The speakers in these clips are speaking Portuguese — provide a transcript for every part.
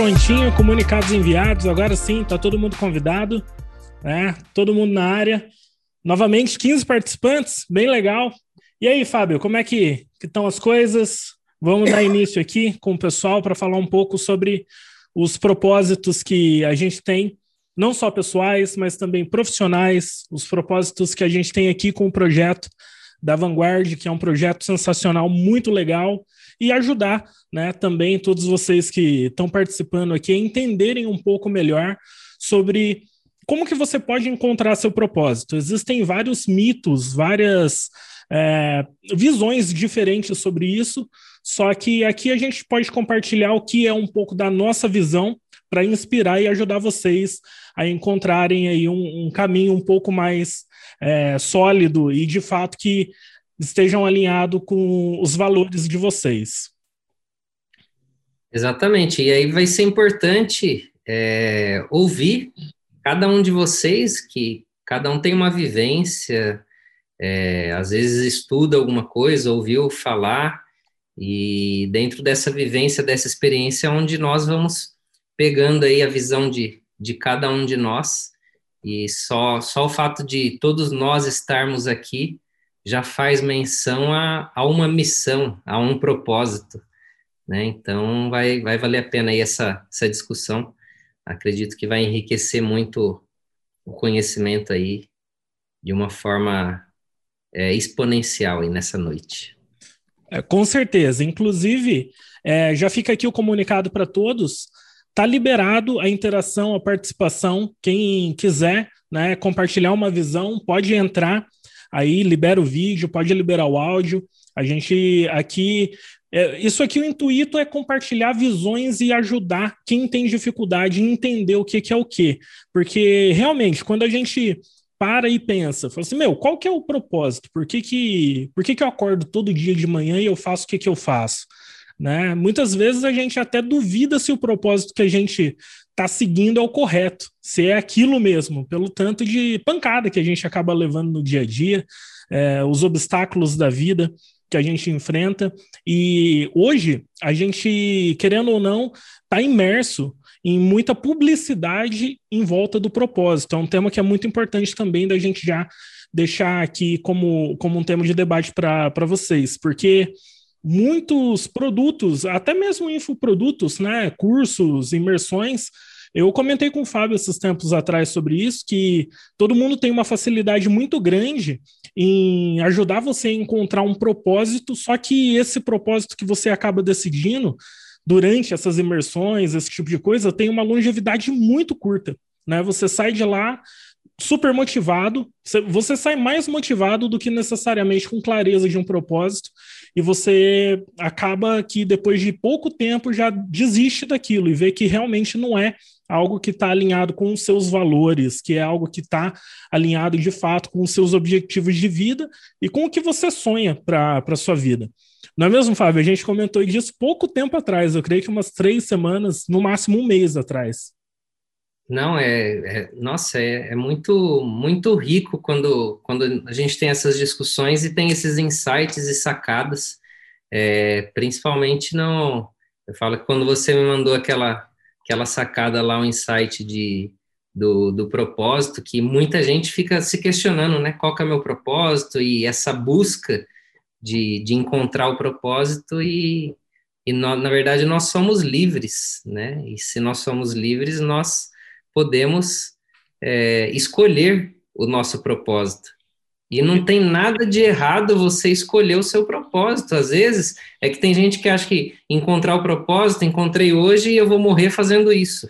prontinho, comunicados enviados. Agora sim, tá todo mundo convidado, né? Todo mundo na área. Novamente, 15 participantes, bem legal. E aí, Fábio, como é que estão as coisas? Vamos dar início aqui com o pessoal para falar um pouco sobre os propósitos que a gente tem, não só pessoais, mas também profissionais, os propósitos que a gente tem aqui com o projeto da Vanguard, que é um projeto sensacional, muito legal, e ajudar né, também todos vocês que estão participando aqui a entenderem um pouco melhor sobre como que você pode encontrar seu propósito. Existem vários mitos, várias é, visões diferentes sobre isso, só que aqui a gente pode compartilhar o que é um pouco da nossa visão para inspirar e ajudar vocês a encontrarem aí um, um caminho um pouco mais é, sólido e de fato que estejam alinhados com os valores de vocês. Exatamente, e aí vai ser importante é, ouvir cada um de vocês, que cada um tem uma vivência, é, às vezes estuda alguma coisa, ouviu falar, e dentro dessa vivência, dessa experiência, onde nós vamos pegando aí a visão de, de cada um de nós, e só, só o fato de todos nós estarmos aqui já faz menção a, a uma missão, a um propósito, né? Então, vai, vai valer a pena aí essa, essa discussão. Acredito que vai enriquecer muito o conhecimento aí de uma forma é, exponencial aí nessa noite. É, com certeza. Inclusive, é, já fica aqui o comunicado para todos. Tá liberado a interação, a participação. Quem quiser né, compartilhar uma visão, pode entrar aí, libera o vídeo, pode liberar o áudio. A gente aqui. É, isso aqui, o intuito é compartilhar visões e ajudar quem tem dificuldade em entender o que, que é o que. Porque, realmente, quando a gente para e pensa, fala assim, meu, qual que é o propósito? Por que que, por que, que eu acordo todo dia de manhã e eu faço o que, que eu faço? Né? Muitas vezes a gente até duvida se o propósito que a gente está seguindo é o correto, se é aquilo mesmo, pelo tanto de pancada que a gente acaba levando no dia a dia, é, os obstáculos da vida que a gente enfrenta. E hoje, a gente, querendo ou não, está imerso em muita publicidade em volta do propósito. É um tema que é muito importante também da gente já deixar aqui como, como um tema de debate para vocês, porque muitos produtos, até mesmo infoprodutos, né, cursos, imersões, eu comentei com o Fábio esses tempos atrás sobre isso, que todo mundo tem uma facilidade muito grande em ajudar você a encontrar um propósito, só que esse propósito que você acaba decidindo durante essas imersões, esse tipo de coisa, tem uma longevidade muito curta. Né? Você sai de lá super motivado, você sai mais motivado do que necessariamente com clareza de um propósito, e você acaba que depois de pouco tempo já desiste daquilo e vê que realmente não é algo que está alinhado com os seus valores, que é algo que está alinhado de fato com os seus objetivos de vida e com o que você sonha para a sua vida. Não é mesmo, Fábio? A gente comentou disso pouco tempo atrás, eu creio que umas três semanas, no máximo um mês atrás. Não, é, é nossa, é, é, muito muito rico quando, quando a gente tem essas discussões e tem esses insights e sacadas, é, principalmente não, eu falo que quando você me mandou aquela aquela sacada lá, o um insight de, do, do propósito, que muita gente fica se questionando, né? Qual que é o meu propósito? E essa busca de, de encontrar o propósito e, e na verdade nós somos livres, né? E se nós somos livres, nós podemos é, escolher o nosso propósito. E não tem nada de errado você escolher o seu propósito. Às vezes é que tem gente que acha que encontrar o propósito, encontrei hoje e eu vou morrer fazendo isso.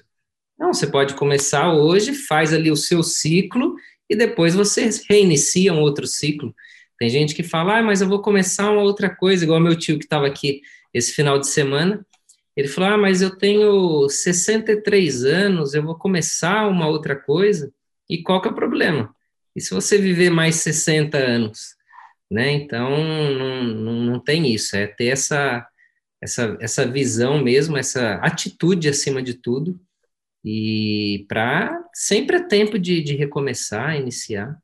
Não, você pode começar hoje, faz ali o seu ciclo e depois você reinicia um outro ciclo. Tem gente que fala, ah, mas eu vou começar uma outra coisa, igual meu tio que estava aqui esse final de semana. Ele falou, ah, mas eu tenho 63 anos, eu vou começar uma outra coisa. E qual que é o problema? E se você viver mais 60 anos? Né? Então, não, não, não tem isso, é ter essa, essa, essa visão mesmo, essa atitude acima de tudo, e para sempre é tempo de, de recomeçar, iniciar.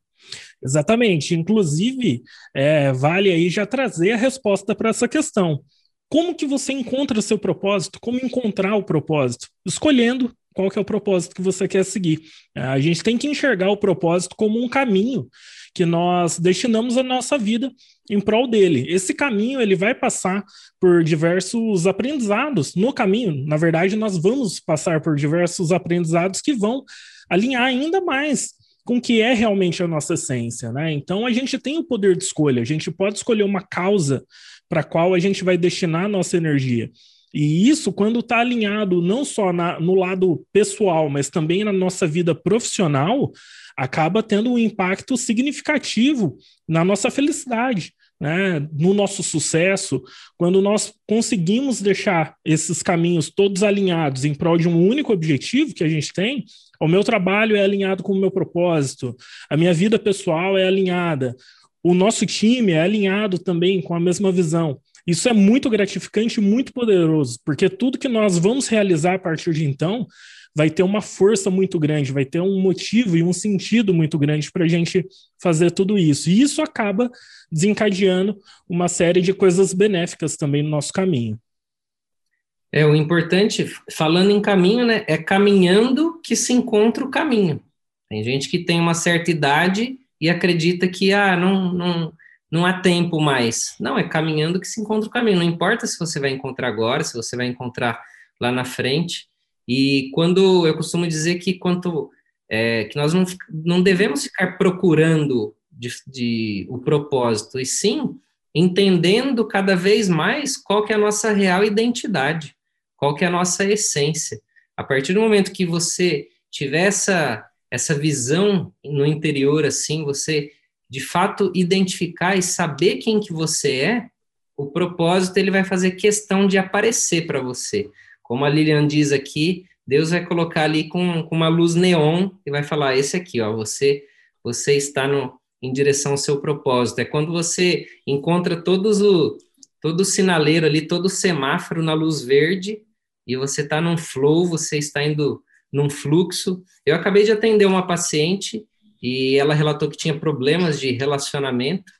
Exatamente. Inclusive, é, vale aí já trazer a resposta para essa questão. Como que você encontra o seu propósito? Como encontrar o propósito? Escolhendo qual que é o propósito que você quer seguir. A gente tem que enxergar o propósito como um caminho que nós destinamos a nossa vida em prol dele. Esse caminho ele vai passar por diversos aprendizados no caminho. Na verdade, nós vamos passar por diversos aprendizados que vão alinhar ainda mais com o que é realmente a nossa essência, né? Então a gente tem o poder de escolha, a gente pode escolher uma causa para qual a gente vai destinar a nossa energia. E isso, quando está alinhado não só na, no lado pessoal, mas também na nossa vida profissional, acaba tendo um impacto significativo na nossa felicidade. Né, no nosso sucesso, quando nós conseguimos deixar esses caminhos todos alinhados em prol de um único objetivo que a gente tem, o meu trabalho é alinhado com o meu propósito, a minha vida pessoal é alinhada, o nosso time é alinhado também com a mesma visão. Isso é muito gratificante e muito poderoso, porque tudo que nós vamos realizar a partir de então vai ter uma força muito grande, vai ter um motivo e um sentido muito grande para a gente fazer tudo isso. E isso acaba desencadeando uma série de coisas benéficas também no nosso caminho. É, o importante, falando em caminho, né, é caminhando que se encontra o caminho. Tem gente que tem uma certa idade e acredita que, ah, não, não, não há tempo mais. Não, é caminhando que se encontra o caminho. Não importa se você vai encontrar agora, se você vai encontrar lá na frente. E quando eu costumo dizer que quanto é, que nós não, não devemos ficar procurando de, de, o propósito, e sim entendendo cada vez mais qual que é a nossa real identidade, qual que é a nossa essência. A partir do momento que você tiver essa, essa visão no interior, assim, você de fato identificar e saber quem que você é, o propósito ele vai fazer questão de aparecer para você. Como a Lilian diz aqui, Deus vai colocar ali com, com, uma luz neon e vai falar: esse aqui, ó, você você está no, em direção ao seu propósito. É quando você encontra todos o todo o sinaleiro ali, todo o semáforo na luz verde e você está num flow, você está indo num fluxo. Eu acabei de atender uma paciente e ela relatou que tinha problemas de relacionamento.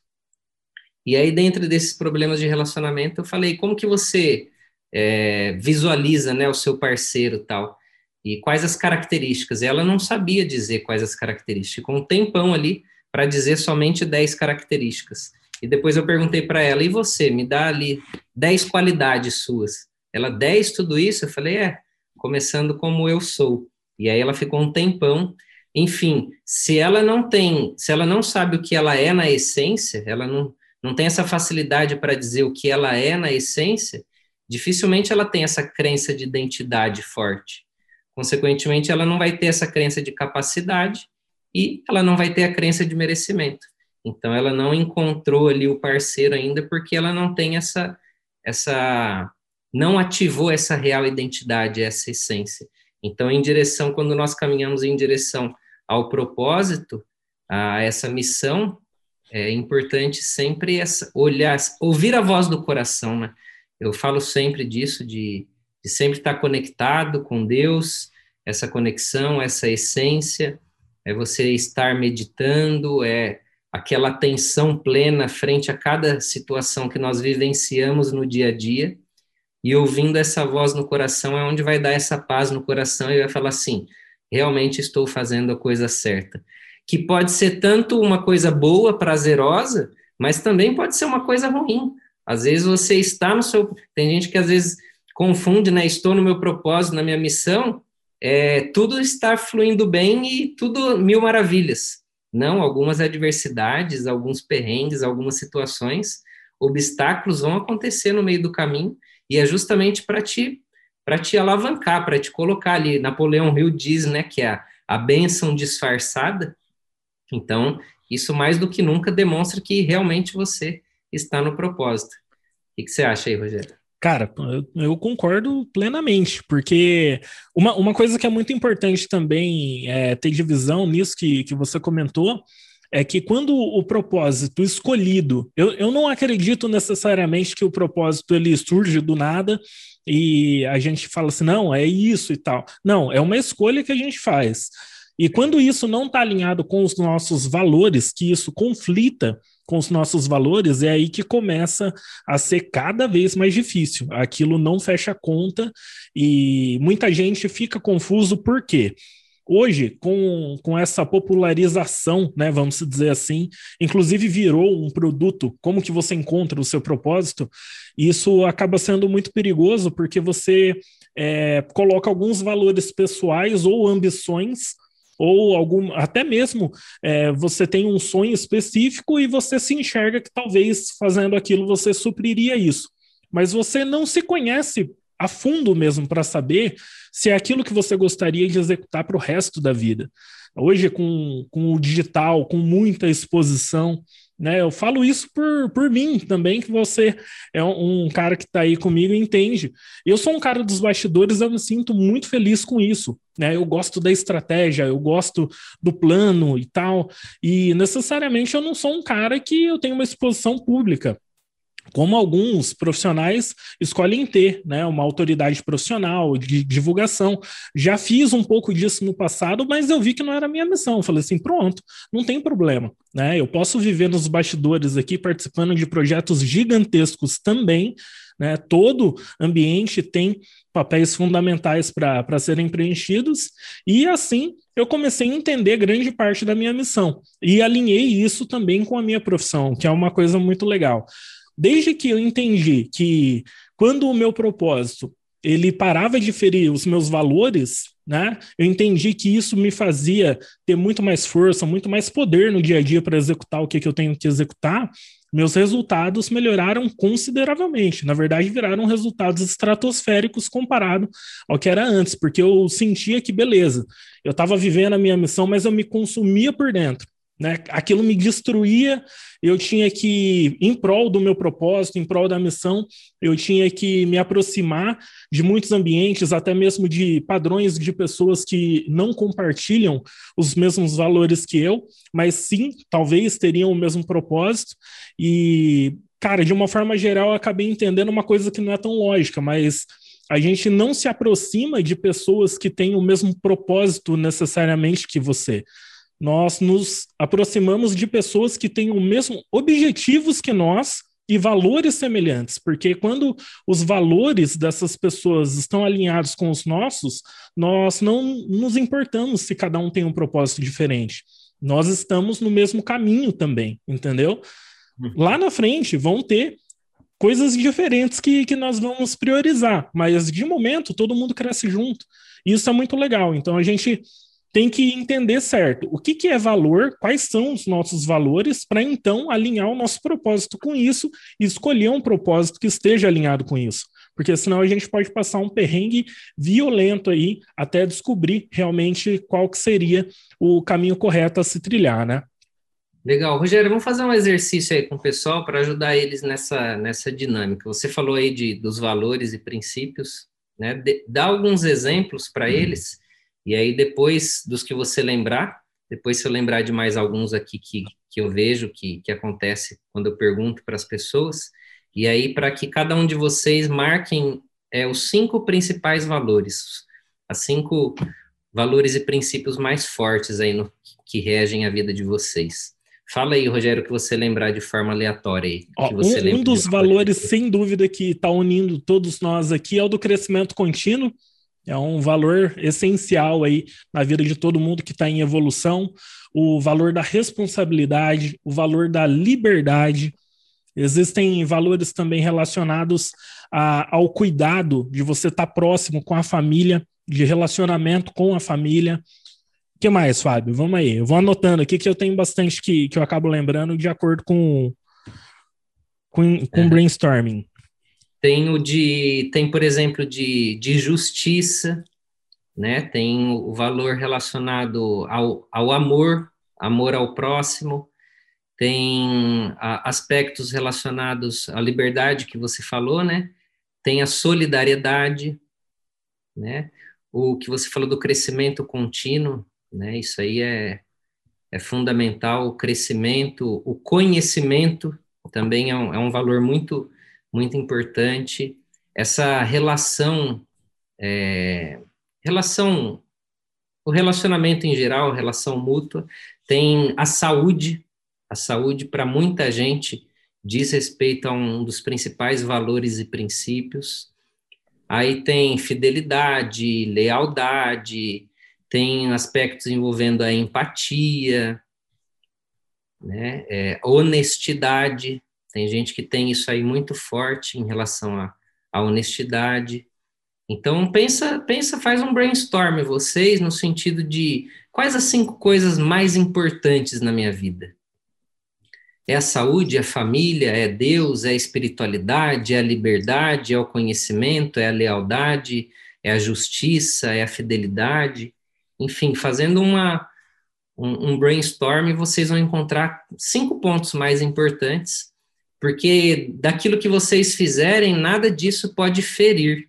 E aí, dentro desses problemas de relacionamento, eu falei, como que você é, visualiza né, o seu parceiro tal? E quais as características? Ela não sabia dizer quais as características. Ficou um tempão ali para dizer somente 10 características. E depois eu perguntei para ela, e você? Me dá ali 10 qualidades suas. Ela, 10 tudo isso? Eu falei, é, começando como eu sou. E aí ela ficou um tempão enfim, se ela não tem, se ela não sabe o que ela é na essência, ela não, não tem essa facilidade para dizer o que ela é na essência, dificilmente ela tem essa crença de identidade forte. Consequentemente, ela não vai ter essa crença de capacidade e ela não vai ter a crença de merecimento. Então, ela não encontrou ali o parceiro ainda porque ela não tem essa, essa, não ativou essa real identidade, essa essência. Então, em direção, quando nós caminhamos em direção ao propósito, a essa missão, é importante sempre essa, olhar, ouvir a voz do coração, né? Eu falo sempre disso, de, de sempre estar conectado com Deus, essa conexão, essa essência, é você estar meditando, é aquela atenção plena frente a cada situação que nós vivenciamos no dia a dia, e ouvindo essa voz no coração é onde vai dar essa paz no coração e vai falar assim: realmente estou fazendo a coisa certa. Que pode ser tanto uma coisa boa, prazerosa, mas também pode ser uma coisa ruim. Às vezes você está no seu. Tem gente que às vezes confunde, né? Estou no meu propósito, na minha missão, é, tudo está fluindo bem e tudo mil maravilhas. Não, algumas adversidades, alguns perrengues, algumas situações, obstáculos vão acontecer no meio do caminho, e é justamente para te para te alavancar, para te colocar ali. Napoleão Hill diz, né, que é a, a bênção disfarçada. Então, isso mais do que nunca demonstra que realmente você está no propósito. O que, que você acha aí, Rogério? Cara, eu, concordo plenamente, porque uma, uma coisa que é muito importante também é, ter divisão nisso que, que você comentou, é que quando o propósito escolhido, eu, eu não acredito necessariamente que o propósito ele surge do nada e a gente fala assim, não, é isso e tal. Não, é uma escolha que a gente faz. E quando isso não está alinhado com os nossos valores, que isso conflita com os nossos valores, é aí que começa a ser cada vez mais difícil. Aquilo não fecha conta e muita gente fica confuso por quê? Hoje, com, com essa popularização, né, vamos dizer assim, inclusive virou um produto, como que você encontra o seu propósito, isso acaba sendo muito perigoso, porque você é, coloca alguns valores pessoais ou ambições ou algum, até mesmo é, você tem um sonho específico e você se enxerga que talvez fazendo aquilo você supriria isso. Mas você não se conhece a fundo mesmo para saber se é aquilo que você gostaria de executar para o resto da vida. Hoje, com, com o digital, com muita exposição, né? Eu falo isso por, por mim também, que você é um, um cara que está aí comigo e entende. Eu sou um cara dos bastidores, eu me sinto muito feliz com isso. Né? Eu gosto da estratégia, eu gosto do plano e tal. E necessariamente eu não sou um cara que eu tenho uma exposição pública como alguns profissionais escolhem ter, né, uma autoridade profissional de divulgação. Já fiz um pouco disso no passado, mas eu vi que não era minha missão. falei assim, pronto, não tem problema, né? Eu posso viver nos bastidores aqui participando de projetos gigantescos também, né? Todo ambiente tem papéis fundamentais para serem preenchidos, e assim eu comecei a entender grande parte da minha missão e alinhei isso também com a minha profissão, que é uma coisa muito legal. Desde que eu entendi que quando o meu propósito ele parava de ferir os meus valores, né? Eu entendi que isso me fazia ter muito mais força, muito mais poder no dia a dia para executar o que, que eu tenho que executar. Meus resultados melhoraram consideravelmente. Na verdade, viraram resultados estratosféricos comparado ao que era antes, porque eu sentia que beleza, eu estava vivendo a minha missão, mas eu me consumia por dentro. Né? Aquilo me destruía, eu tinha que, em prol do meu propósito, em prol da missão, eu tinha que me aproximar de muitos ambientes, até mesmo de padrões de pessoas que não compartilham os mesmos valores que eu, mas sim, talvez teriam o mesmo propósito. E, cara, de uma forma geral, eu acabei entendendo uma coisa que não é tão lógica, mas a gente não se aproxima de pessoas que têm o mesmo propósito necessariamente que você nós nos aproximamos de pessoas que têm o mesmo objetivos que nós e valores semelhantes, porque quando os valores dessas pessoas estão alinhados com os nossos, nós não nos importamos se cada um tem um propósito diferente. Nós estamos no mesmo caminho também, entendeu? Uhum. Lá na frente vão ter coisas diferentes que, que nós vamos priorizar, mas de momento todo mundo cresce junto. Isso é muito legal. Então a gente tem que entender certo o que, que é valor, quais são os nossos valores, para então alinhar o nosso propósito com isso e escolher um propósito que esteja alinhado com isso. Porque senão a gente pode passar um perrengue violento aí até descobrir realmente qual que seria o caminho correto a se trilhar, né? Legal. Rogério, vamos fazer um exercício aí com o pessoal para ajudar eles nessa, nessa dinâmica. Você falou aí de, dos valores e princípios, né? De, dá alguns exemplos para eles e aí, depois dos que você lembrar, depois se eu lembrar de mais alguns aqui que, que eu vejo que, que acontece quando eu pergunto para as pessoas, e aí para que cada um de vocês marquem é, os cinco principais valores, as cinco valores e princípios mais fortes aí no, que regem a vida de vocês. Fala aí, Rogério, o que você lembrar de forma aleatória aí. Ó, um, um dos valores, sem dúvida, que está unindo todos nós aqui é o do crescimento contínuo. É um valor essencial aí na vida de todo mundo que está em evolução. O valor da responsabilidade, o valor da liberdade. Existem valores também relacionados a, ao cuidado de você estar tá próximo com a família, de relacionamento com a família. O que mais, Fábio? Vamos aí. Eu vou anotando aqui que eu tenho bastante que, que eu acabo lembrando de acordo com, com, com é. brainstorming. Tem o de, tem, por exemplo, de, de justiça, né? Tem o valor relacionado ao, ao amor, amor ao próximo, tem a, aspectos relacionados à liberdade que você falou, né? Tem a solidariedade, né? O que você falou do crescimento contínuo, né? Isso aí é, é fundamental, o crescimento, o conhecimento também é um, é um valor muito muito importante. Essa relação, é, relação, o relacionamento em geral, relação mútua, tem a saúde, A saúde, para muita gente, diz respeito a um dos principais valores e princípios. Aí tem fidelidade, lealdade, tem aspectos envolvendo a empatia, né? É, honestidade. Tem gente que tem isso aí muito forte em relação à, à honestidade. Então pensa, pensa, faz um brainstorm vocês no sentido de quais as cinco coisas mais importantes na minha vida. É a saúde, é a família, é Deus, é a espiritualidade, é a liberdade, é o conhecimento, é a lealdade, é a justiça, é a fidelidade. Enfim, fazendo uma, um, um brainstorm, vocês vão encontrar cinco pontos mais importantes, porque daquilo que vocês fizerem, nada disso pode ferir,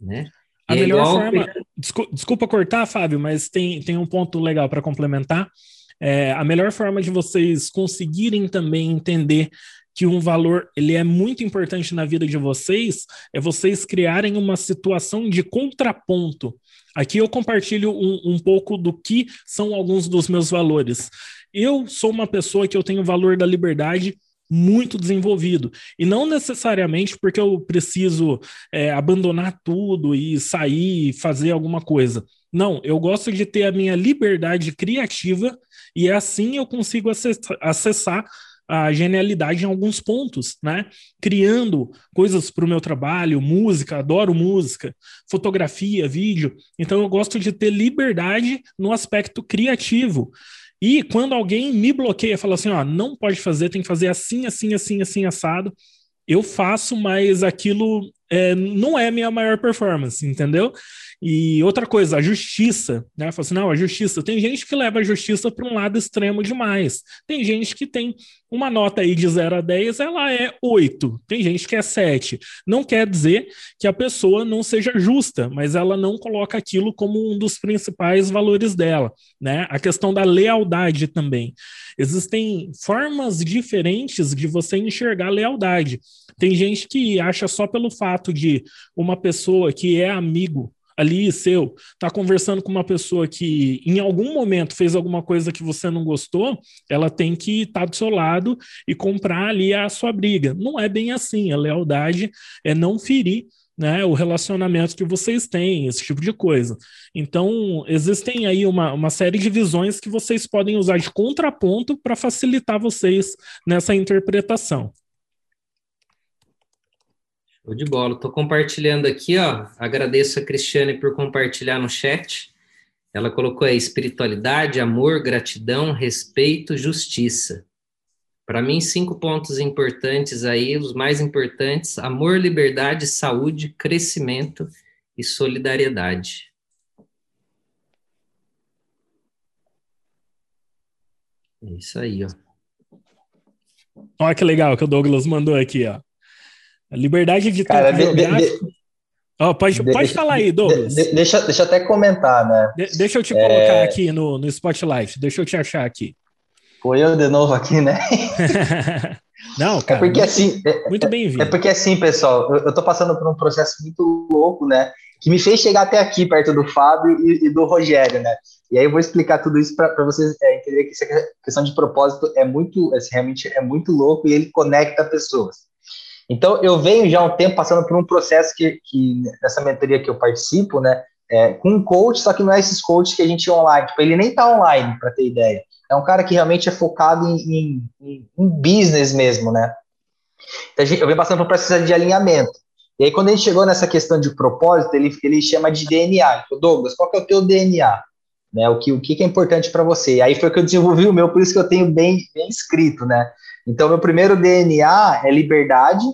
né? A é melhor forma. Desculpa, desculpa cortar, Fábio, mas tem, tem um ponto legal para complementar. É, a melhor forma de vocês conseguirem também entender que um valor ele é muito importante na vida de vocês é vocês criarem uma situação de contraponto. Aqui eu compartilho um, um pouco do que são alguns dos meus valores. Eu sou uma pessoa que eu tenho o valor da liberdade muito desenvolvido. E não necessariamente porque eu preciso é, abandonar tudo e sair e fazer alguma coisa. Não, eu gosto de ter a minha liberdade criativa e assim eu consigo acessar a genialidade em alguns pontos, né? Criando coisas para o meu trabalho, música, adoro música, fotografia, vídeo. Então eu gosto de ter liberdade no aspecto criativo. E quando alguém me bloqueia, fala assim, ó, não pode fazer, tem que fazer assim, assim, assim, assim, assado, eu faço, mas aquilo é, não é minha maior performance, entendeu? E outra coisa, a justiça, né? Fala assim, não, a justiça. Tem gente que leva a justiça para um lado extremo demais. Tem gente que tem uma nota aí de 0 a 10, ela é 8. Tem gente que é 7. Não quer dizer que a pessoa não seja justa, mas ela não coloca aquilo como um dos principais valores dela, né? A questão da lealdade também. Existem formas diferentes de você enxergar lealdade. Tem gente que acha só pelo fato de uma pessoa que é amigo ali seu, tá conversando com uma pessoa que em algum momento fez alguma coisa que você não gostou, ela tem que estar tá do seu lado e comprar ali a sua briga. Não é bem assim. A lealdade é não ferir né, o relacionamento que vocês têm, esse tipo de coisa. Então, existem aí uma, uma série de visões que vocês podem usar de contraponto para facilitar vocês nessa interpretação. De bola. Estou compartilhando aqui, ó. Agradeço a Cristiane por compartilhar no chat. Ela colocou aí espiritualidade, amor, gratidão, respeito, justiça. Para mim, cinco pontos importantes aí, os mais importantes: amor, liberdade, saúde, crescimento e solidariedade. É isso aí, ó. Olha que legal que o Douglas mandou aqui, ó. A liberdade de Cara, de, de, oh, pode, pode falar aí, Douglas. deixa, deixa eu até comentar, né? deixa eu te colocar é... aqui no, no Spotlight, deixa eu te achar aqui. Foi eu de novo aqui, né? Não, é cara. É porque muito, assim. É, muito bem-vindo. É porque assim, pessoal, eu, eu tô passando por um processo muito louco, né? Que me fez chegar até aqui, perto do Fábio e, e do Rogério, né? E aí eu vou explicar tudo isso para vocês é, entenderem que essa questão de propósito é muito, assim, realmente é muito louco e ele conecta pessoas. Então, eu venho já há um tempo passando por um processo que, que nessa mentoria que eu participo, né, é, com um coach, só que não é esses coaches que a gente online, tipo, ele nem tá online, para ter ideia. É um cara que realmente é focado em, em, em business mesmo, né? Então, eu venho passando por um processo de alinhamento. E aí, quando a gente chegou nessa questão de propósito, ele, ele chama de DNA. Então, Douglas, qual que é o teu DNA? Né, o, que, o que é importante para você? E aí foi que eu desenvolvi o meu, por isso que eu tenho bem, bem escrito, né? Então, meu primeiro DNA é liberdade.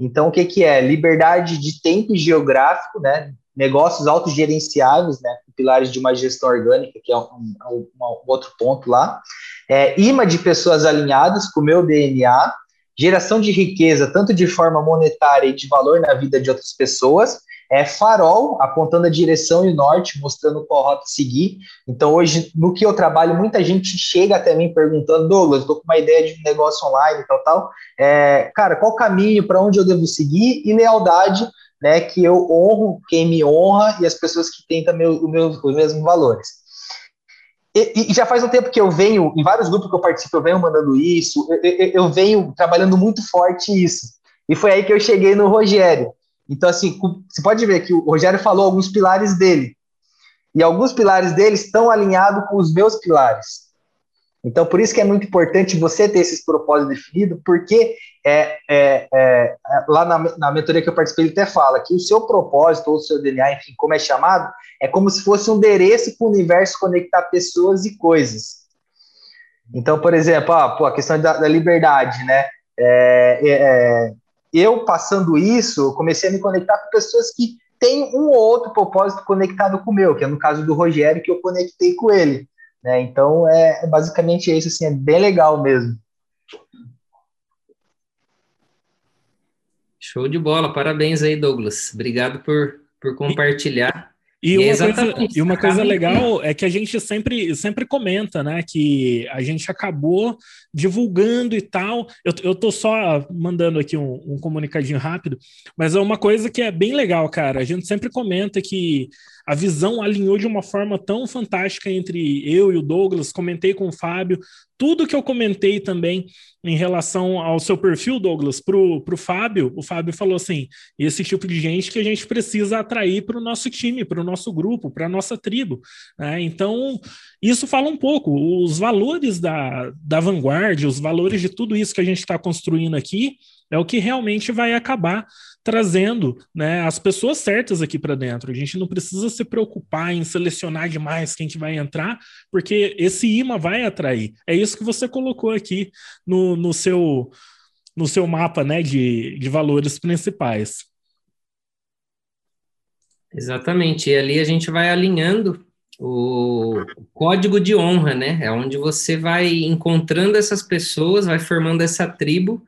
Então, o que, que é? Liberdade de tempo geográfico, né? Negócios autogerenciáveis, né? Pilares de uma gestão orgânica, que é um, um, um outro ponto lá. É, imã de pessoas alinhadas com o meu DNA. Geração de riqueza, tanto de forma monetária e de valor na vida de outras pessoas é farol, apontando a direção e o norte, mostrando qual rota seguir. Então, hoje, no que eu trabalho, muita gente chega até mim perguntando, Douglas, estou com uma ideia de um negócio online tal, tal. É, cara, qual caminho, para onde eu devo seguir? E lealdade, né, que eu honro quem me honra e as pessoas que têm também os, meus, os mesmos valores. e, e, já faz um tempo que eu venho, em vários grupos que eu participo, eu venho mandando isso, eu, eu, eu, venho trabalhando muito forte isso. E foi aí que eu cheguei no Rogério. Então, assim, você pode ver que o Rogério falou alguns pilares dele. E alguns pilares dele estão alinhados com os meus pilares. Então, por isso que é muito importante você ter esses propósitos definidos, porque é, é, é, lá na, na mentoria que eu participei, ele até fala que o seu propósito, ou o seu DNA, enfim, como é chamado, é como se fosse um endereço para o universo conectar pessoas e coisas. Então, por exemplo, ah, pô, a questão da, da liberdade, né? É, é, é, eu passando isso, comecei a me conectar com pessoas que têm um ou outro propósito conectado com o meu, que é no caso do Rogério, que eu conectei com ele. Né? Então, é, é basicamente isso, assim, é bem legal mesmo. Show de bola, parabéns aí, Douglas. Obrigado por, por compartilhar. E, uma, coisa, e uma coisa legal é que a gente sempre, sempre comenta, né? Que a gente acabou divulgando e tal. Eu, eu tô só mandando aqui um, um comunicadinho rápido, mas é uma coisa que é bem legal, cara. A gente sempre comenta que a visão alinhou de uma forma tão fantástica entre eu e o Douglas. Comentei com o Fábio. Tudo que eu comentei também em relação ao seu perfil, Douglas, para o Fábio, o Fábio falou assim: esse tipo de gente que a gente precisa atrair para o nosso time, para o nosso grupo, para a nossa tribo. Né? Então, isso fala um pouco. Os valores da, da vanguarda, os valores de tudo isso que a gente está construindo aqui, é o que realmente vai acabar trazendo né, as pessoas certas aqui para dentro. A gente não precisa se preocupar em selecionar demais quem que vai entrar, porque esse imã vai atrair. É isso que você colocou aqui no, no, seu, no seu mapa né, de, de valores principais. Exatamente, e ali a gente vai alinhando o código de honra, né? É onde você vai encontrando essas pessoas, vai formando essa tribo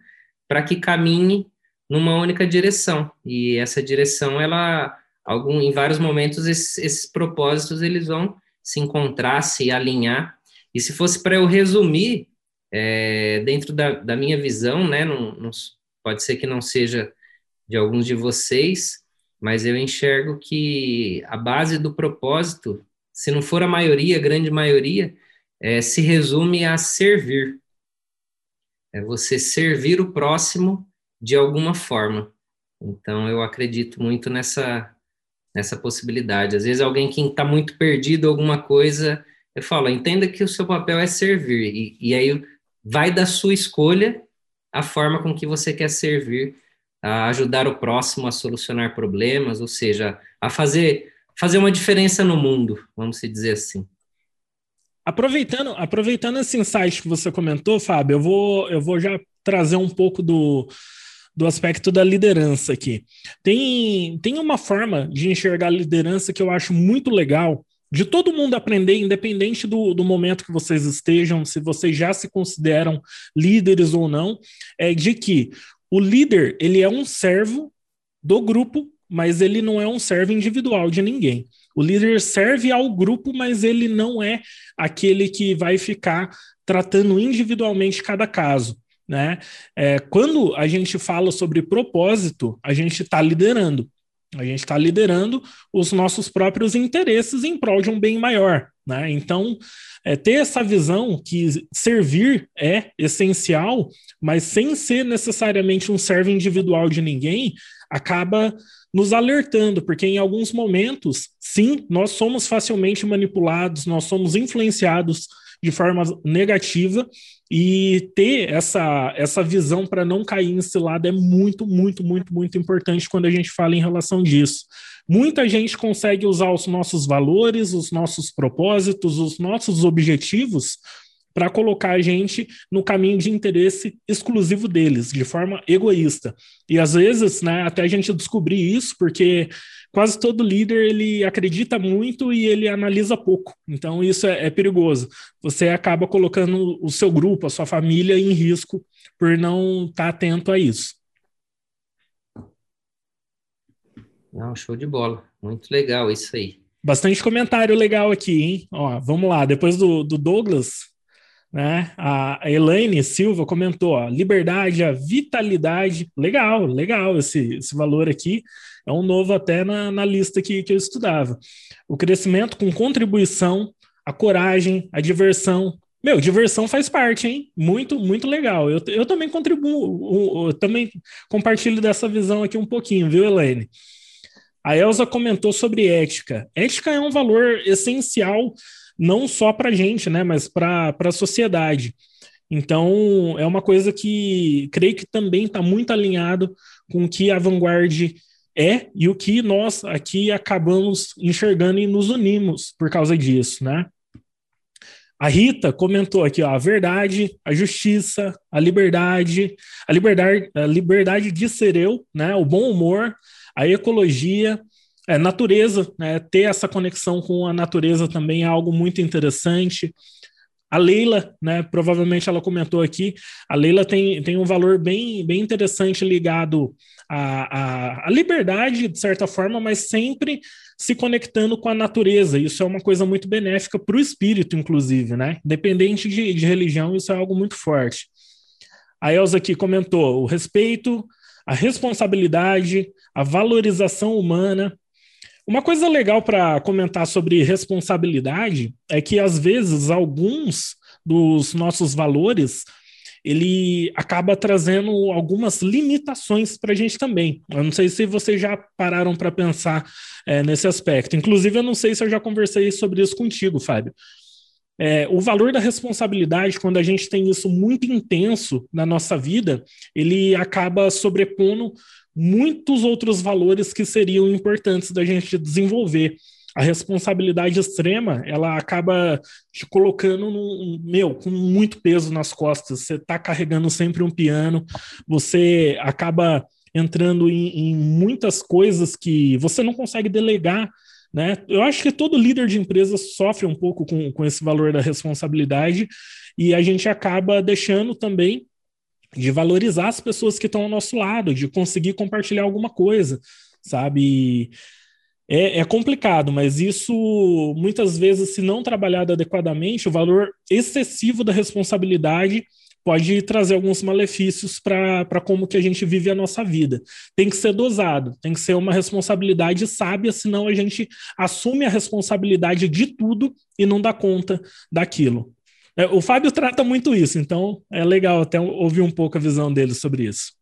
para que caminhe numa única direção. E essa direção, ela, algum, em vários momentos, esses, esses propósitos eles vão se encontrar, se alinhar. E se fosse para eu resumir, é, dentro da, da, minha visão, né, não, não, pode ser que não seja de alguns de vocês, mas eu enxergo que a base do propósito, se não for a maioria, a grande maioria, é, se resume a servir. É você servir o próximo de alguma forma. Então, eu acredito muito nessa, nessa possibilidade. Às vezes, alguém que está muito perdido alguma coisa, eu falo, entenda que o seu papel é servir, e, e aí vai da sua escolha a forma com que você quer servir, a ajudar o próximo a solucionar problemas, ou seja, a fazer, fazer uma diferença no mundo, vamos dizer assim. Aproveitando, aproveitando esse insight que você comentou, Fábio, eu vou, eu vou já trazer um pouco do, do aspecto da liderança aqui. Tem, tem uma forma de enxergar a liderança que eu acho muito legal, de todo mundo aprender, independente do, do momento que vocês estejam, se vocês já se consideram líderes ou não, é de que o líder ele é um servo do grupo, mas ele não é um servo individual de ninguém. O líder serve ao grupo, mas ele não é aquele que vai ficar tratando individualmente cada caso. Né? É, quando a gente fala sobre propósito, a gente está liderando. A gente está liderando os nossos próprios interesses em prol de um bem maior. Né? Então, é, ter essa visão que servir é essencial, mas sem ser necessariamente um servo individual de ninguém, acaba nos alertando, porque em alguns momentos, sim, nós somos facilmente manipulados, nós somos influenciados de forma negativa e ter essa, essa visão para não cair em cilada é muito, muito, muito, muito importante quando a gente fala em relação disso. Muita gente consegue usar os nossos valores, os nossos propósitos, os nossos objetivos para colocar a gente no caminho de interesse exclusivo deles, de forma egoísta. E às vezes, né, até a gente descobrir isso, porque quase todo líder ele acredita muito e ele analisa pouco. Então isso é, é perigoso. Você acaba colocando o seu grupo, a sua família em risco por não estar tá atento a isso. Não, show de bola. Muito legal isso aí. Bastante comentário legal aqui, hein? Ó, vamos lá. Depois do, do Douglas, né? A Elaine Silva comentou: ó, liberdade, a vitalidade. Legal, legal esse, esse valor aqui. É um novo até na, na lista que, que eu estudava. O crescimento com contribuição, a coragem, a diversão. Meu, diversão faz parte, hein? Muito, muito legal. Eu, eu também contribuo, eu também compartilho dessa visão aqui um pouquinho, viu, Elaine? A Elsa comentou sobre ética. Ética é um valor essencial não só para a gente, né, mas para a sociedade. Então, é uma coisa que creio que também está muito alinhado com o que a Vanguard é e o que nós aqui acabamos enxergando e nos unimos por causa disso, né? A Rita comentou aqui, ó, a verdade, a justiça, a liberdade, a liberdade, a liberdade de ser eu, né, o bom humor, a ecologia, é, natureza, né, ter essa conexão com a natureza também é algo muito interessante. A Leila, né, provavelmente ela comentou aqui, a Leila tem, tem um valor bem, bem interessante ligado à, à, à liberdade, de certa forma, mas sempre se conectando com a natureza. Isso é uma coisa muito benéfica para o espírito, inclusive, né? Independente de, de religião, isso é algo muito forte. A Elza aqui comentou o respeito, a responsabilidade, a valorização humana. Uma coisa legal para comentar sobre responsabilidade é que às vezes alguns dos nossos valores ele acaba trazendo algumas limitações para a gente também. Eu não sei se vocês já pararam para pensar é, nesse aspecto. Inclusive, eu não sei se eu já conversei sobre isso contigo, Fábio. É, o valor da responsabilidade, quando a gente tem isso muito intenso na nossa vida, ele acaba sobrepondo muitos outros valores que seriam importantes da gente desenvolver. A responsabilidade extrema, ela acaba te colocando num, meu, com muito peso nas costas. Você está carregando sempre um piano, você acaba entrando em, em muitas coisas que você não consegue delegar né? Eu acho que todo líder de empresa sofre um pouco com, com esse valor da responsabilidade e a gente acaba deixando também de valorizar as pessoas que estão ao nosso lado, de conseguir compartilhar alguma coisa, sabe? É, é, complicado, mas isso muitas vezes, se não trabalhado adequadamente, o valor excessivo da responsabilidade pode trazer alguns malefícios para como que a gente vive a nossa vida. Tem que ser dosado, tem que ser uma responsabilidade sábia, senão a gente assume a responsabilidade de tudo e não dá conta daquilo. É, o Fábio trata muito isso, então é legal até ouvir um pouco a visão dele sobre isso.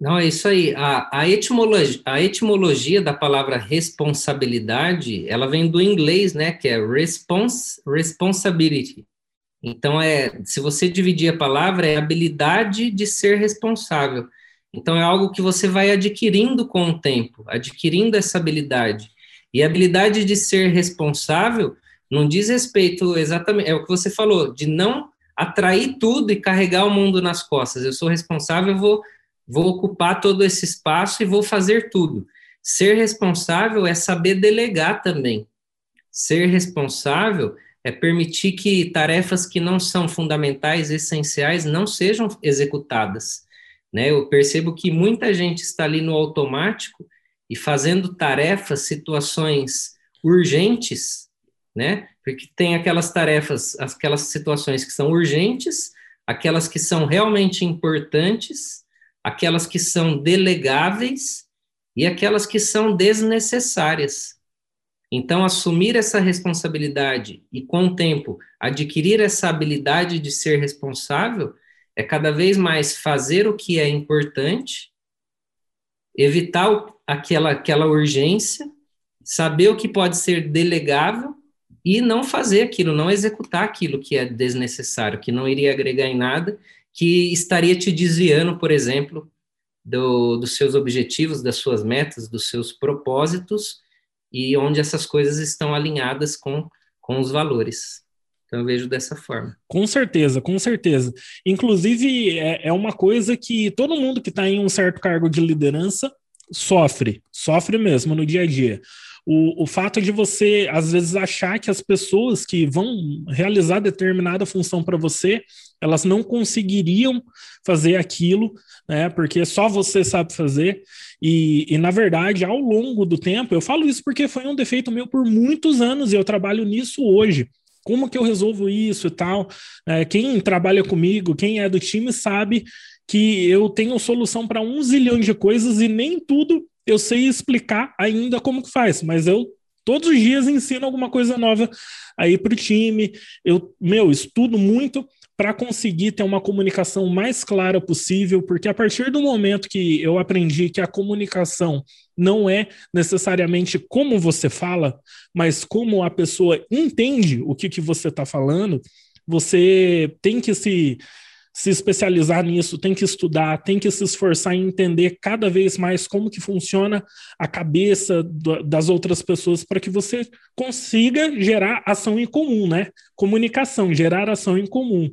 Não, é isso aí. A, a, etimologia, a etimologia da palavra responsabilidade, ela vem do inglês, né, que é respons, responsibility, então, é, se você dividir a palavra, é habilidade de ser responsável. Então, é algo que você vai adquirindo com o tempo, adquirindo essa habilidade. E a habilidade de ser responsável não diz respeito exatamente, é o que você falou, de não atrair tudo e carregar o mundo nas costas. Eu sou responsável, vou, vou ocupar todo esse espaço e vou fazer tudo. Ser responsável é saber delegar também. Ser responsável é permitir que tarefas que não são fundamentais, essenciais, não sejam executadas. Né? Eu percebo que muita gente está ali no automático e fazendo tarefas, situações urgentes, né? Porque tem aquelas tarefas, aquelas situações que são urgentes, aquelas que são realmente importantes, aquelas que são delegáveis e aquelas que são desnecessárias. Então, assumir essa responsabilidade e, com o tempo, adquirir essa habilidade de ser responsável é cada vez mais fazer o que é importante, evitar aquela, aquela urgência, saber o que pode ser delegável e não fazer aquilo, não executar aquilo que é desnecessário, que não iria agregar em nada, que estaria te desviando, por exemplo, do, dos seus objetivos, das suas metas, dos seus propósitos e onde essas coisas estão alinhadas com, com os valores. Então eu vejo dessa forma. Com certeza, com certeza. Inclusive, é, é uma coisa que todo mundo que está em um certo cargo de liderança sofre, sofre mesmo no dia a dia. O, o fato de você, às vezes, achar que as pessoas que vão realizar determinada função para você, elas não conseguiriam fazer aquilo, né? Porque só você sabe fazer. E, e, na verdade, ao longo do tempo, eu falo isso porque foi um defeito meu por muitos anos e eu trabalho nisso hoje. Como que eu resolvo isso e tal? É, quem trabalha comigo, quem é do time, sabe que eu tenho solução para um zilhão de coisas e nem tudo eu sei explicar ainda como que faz, mas eu Todos os dias ensino alguma coisa nova aí para o time. Eu, meu, estudo muito para conseguir ter uma comunicação mais clara possível, porque a partir do momento que eu aprendi que a comunicação não é necessariamente como você fala, mas como a pessoa entende o que, que você está falando, você tem que se se especializar nisso, tem que estudar, tem que se esforçar em entender cada vez mais como que funciona a cabeça do, das outras pessoas para que você consiga gerar ação em comum, né? Comunicação, gerar ação em comum.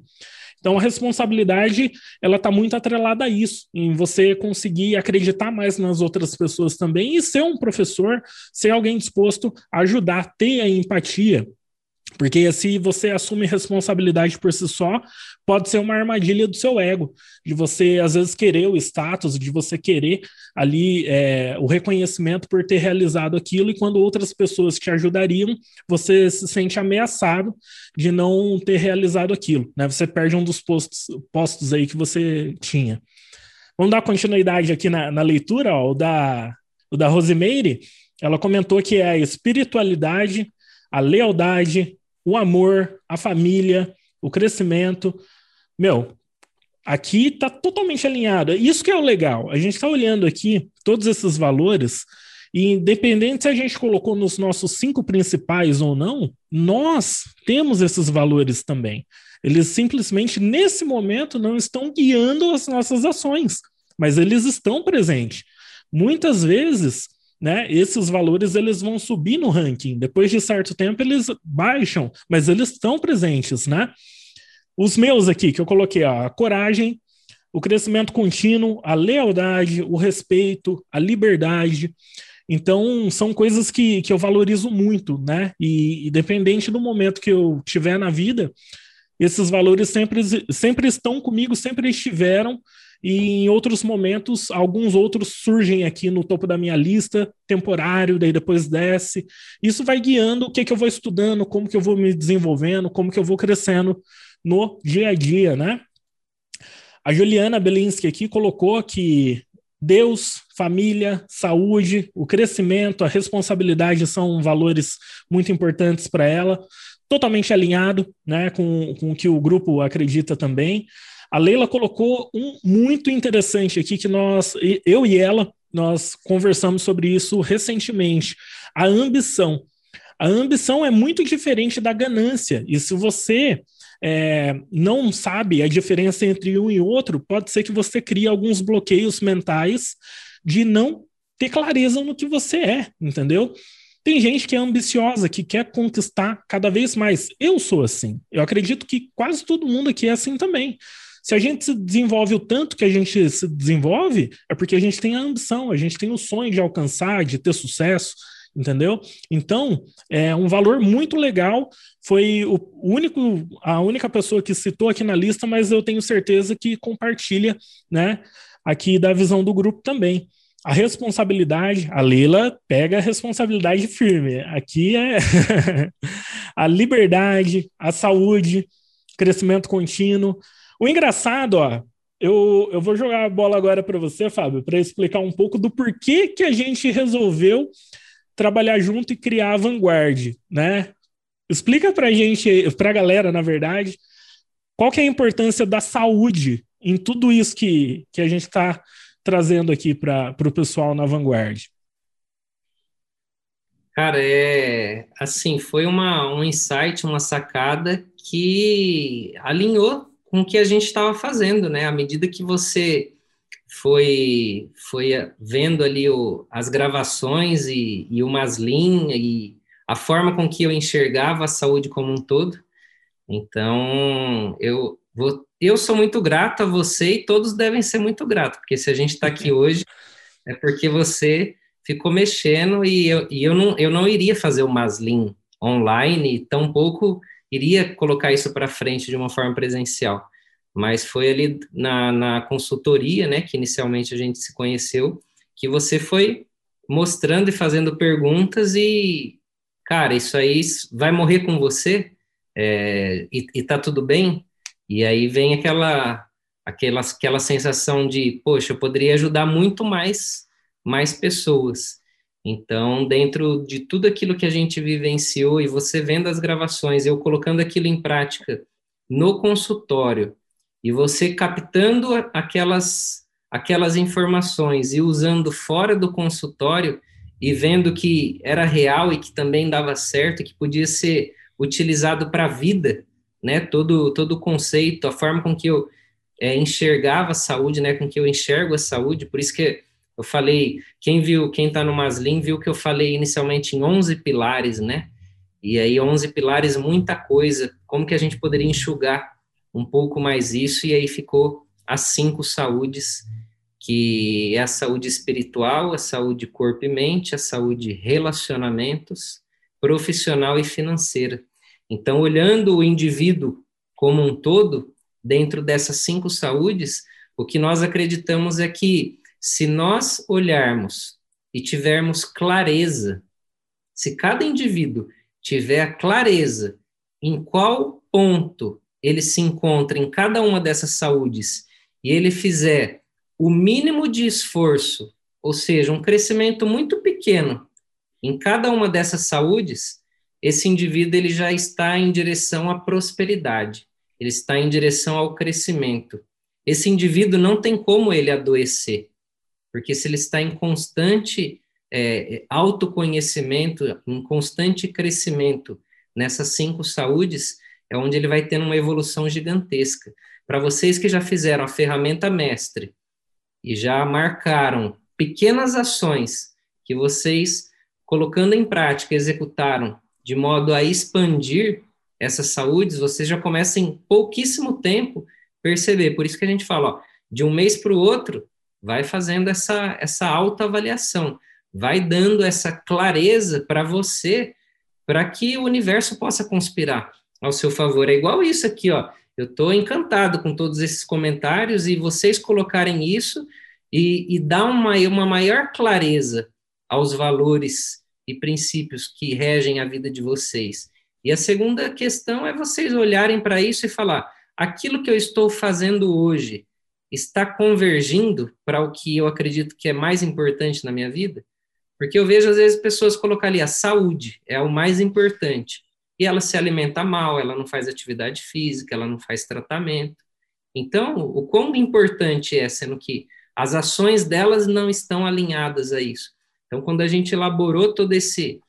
Então a responsabilidade ela está muito atrelada a isso, em você conseguir acreditar mais nas outras pessoas também e ser um professor, ser alguém disposto a ajudar, ter a empatia. Porque se você assume responsabilidade por si só, pode ser uma armadilha do seu ego, de você às vezes querer o status, de você querer ali é, o reconhecimento por ter realizado aquilo, e quando outras pessoas te ajudariam, você se sente ameaçado de não ter realizado aquilo, né? Você perde um dos postos, postos aí que você tinha. Vamos dar continuidade aqui na, na leitura, ó, o da, o da Rosemeire, ela comentou que é a espiritualidade a lealdade, o amor, a família, o crescimento. Meu, aqui está totalmente alinhado. Isso que é o legal. A gente está olhando aqui todos esses valores, e independente se a gente colocou nos nossos cinco principais ou não, nós temos esses valores também. Eles simplesmente, nesse momento, não estão guiando as nossas ações, mas eles estão presentes. Muitas vezes, né? Esses valores eles vão subir no ranking. Depois de certo tempo eles baixam, mas eles estão presentes, né? Os meus aqui que eu coloquei, ó, a coragem, o crescimento contínuo, a lealdade, o respeito, a liberdade. Então, são coisas que, que eu valorizo muito, né? E, independente do momento que eu tiver na vida, esses valores sempre, sempre estão comigo, sempre estiveram, e em outros momentos, alguns outros surgem aqui no topo da minha lista, temporário, daí depois desce. Isso vai guiando o que, que eu vou estudando, como que eu vou me desenvolvendo, como que eu vou crescendo no dia a dia, né? A Juliana Belinsky aqui colocou que Deus, família, saúde, o crescimento, a responsabilidade são valores muito importantes para ela, totalmente alinhado né, com, com o que o grupo acredita também. A Leila colocou um muito interessante aqui que nós, eu e ela, nós conversamos sobre isso recentemente. A ambição. A ambição é muito diferente da ganância. E se você é, não sabe a diferença entre um e outro, pode ser que você crie alguns bloqueios mentais de não ter clareza no que você é, entendeu? Tem gente que é ambiciosa, que quer conquistar cada vez mais. Eu sou assim. Eu acredito que quase todo mundo aqui é assim também. Se a gente se desenvolve o tanto que a gente se desenvolve, é porque a gente tem a ambição, a gente tem o sonho de alcançar, de ter sucesso, entendeu? Então, é um valor muito legal. Foi o único, a única pessoa que citou aqui na lista, mas eu tenho certeza que compartilha, né, aqui da visão do grupo também. A responsabilidade, a Leila pega a responsabilidade firme. Aqui é a liberdade, a saúde, crescimento contínuo, o engraçado, ó, eu, eu vou jogar a bola agora para você, Fábio, para explicar um pouco do porquê que a gente resolveu trabalhar junto e criar a Vanguard, né? Explica para a gente, para a galera, na verdade, qual que é a importância da saúde em tudo isso que, que a gente está trazendo aqui para o pessoal na Vanguard. Cara, é assim, foi uma, um insight, uma sacada que alinhou com o que a gente estava fazendo, né? À medida que você foi foi vendo ali o, as gravações e, e o Maslin e a forma com que eu enxergava a saúde como um todo. Então, eu vou, eu sou muito grato a você e todos devem ser muito gratos, porque se a gente está aqui hoje é porque você ficou mexendo e eu, e eu, não, eu não iria fazer o Maslin online, tampouco iria colocar isso para frente de uma forma presencial. Mas foi ali na, na consultoria, né, que inicialmente a gente se conheceu, que você foi mostrando e fazendo perguntas e, cara, isso aí vai morrer com você é, e, e tá tudo bem? E aí vem aquela, aquela, aquela sensação de, poxa, eu poderia ajudar muito mais, mais pessoas. Então, dentro de tudo aquilo que a gente vivenciou e você vendo as gravações, eu colocando aquilo em prática no consultório e você captando aquelas aquelas informações e usando fora do consultório e vendo que era real e que também dava certo, que podia ser utilizado para a vida, né? Todo todo o conceito, a forma com que eu é, enxergava a saúde, né? Com que eu enxergo a saúde, por isso que eu falei, quem viu, quem está no Maslin viu que eu falei inicialmente em 11 pilares, né? E aí 11 pilares, muita coisa. Como que a gente poderia enxugar um pouco mais isso? E aí ficou as cinco saúdes, que é a saúde espiritual, a saúde corpo e mente, a saúde relacionamentos, profissional e financeira. Então, olhando o indivíduo como um todo, dentro dessas cinco saúdes, o que nós acreditamos é que se nós olharmos e tivermos clareza, se cada indivíduo tiver a clareza em qual ponto ele se encontra em cada uma dessas saúdes e ele fizer o mínimo de esforço, ou seja, um crescimento muito pequeno em cada uma dessas saúdes, esse indivíduo ele já está em direção à prosperidade, ele está em direção ao crescimento. Esse indivíduo não tem como ele adoecer, porque se ele está em constante é, autoconhecimento, em constante crescimento nessas cinco saúdes, é onde ele vai tendo uma evolução gigantesca. Para vocês que já fizeram a ferramenta mestre e já marcaram pequenas ações que vocês, colocando em prática, executaram de modo a expandir essas saúdes, vocês já começam em pouquíssimo tempo perceber. Por isso que a gente fala, ó, de um mês para o outro, vai fazendo essa, essa autoavaliação, vai dando essa clareza para você, para que o universo possa conspirar ao seu favor. É igual isso aqui, ó. Eu estou encantado com todos esses comentários e vocês colocarem isso e, e dar uma, uma maior clareza aos valores e princípios que regem a vida de vocês. E a segunda questão é vocês olharem para isso e falar: aquilo que eu estou fazendo hoje está convergindo para o que eu acredito que é mais importante na minha vida? Porque eu vejo, às vezes, pessoas colocar ali a saúde é o mais importante. E ela se alimenta mal, ela não faz atividade física, ela não faz tratamento. Então, o quão importante é, sendo que as ações delas não estão alinhadas a isso. Então, quando a gente elaborou todo esse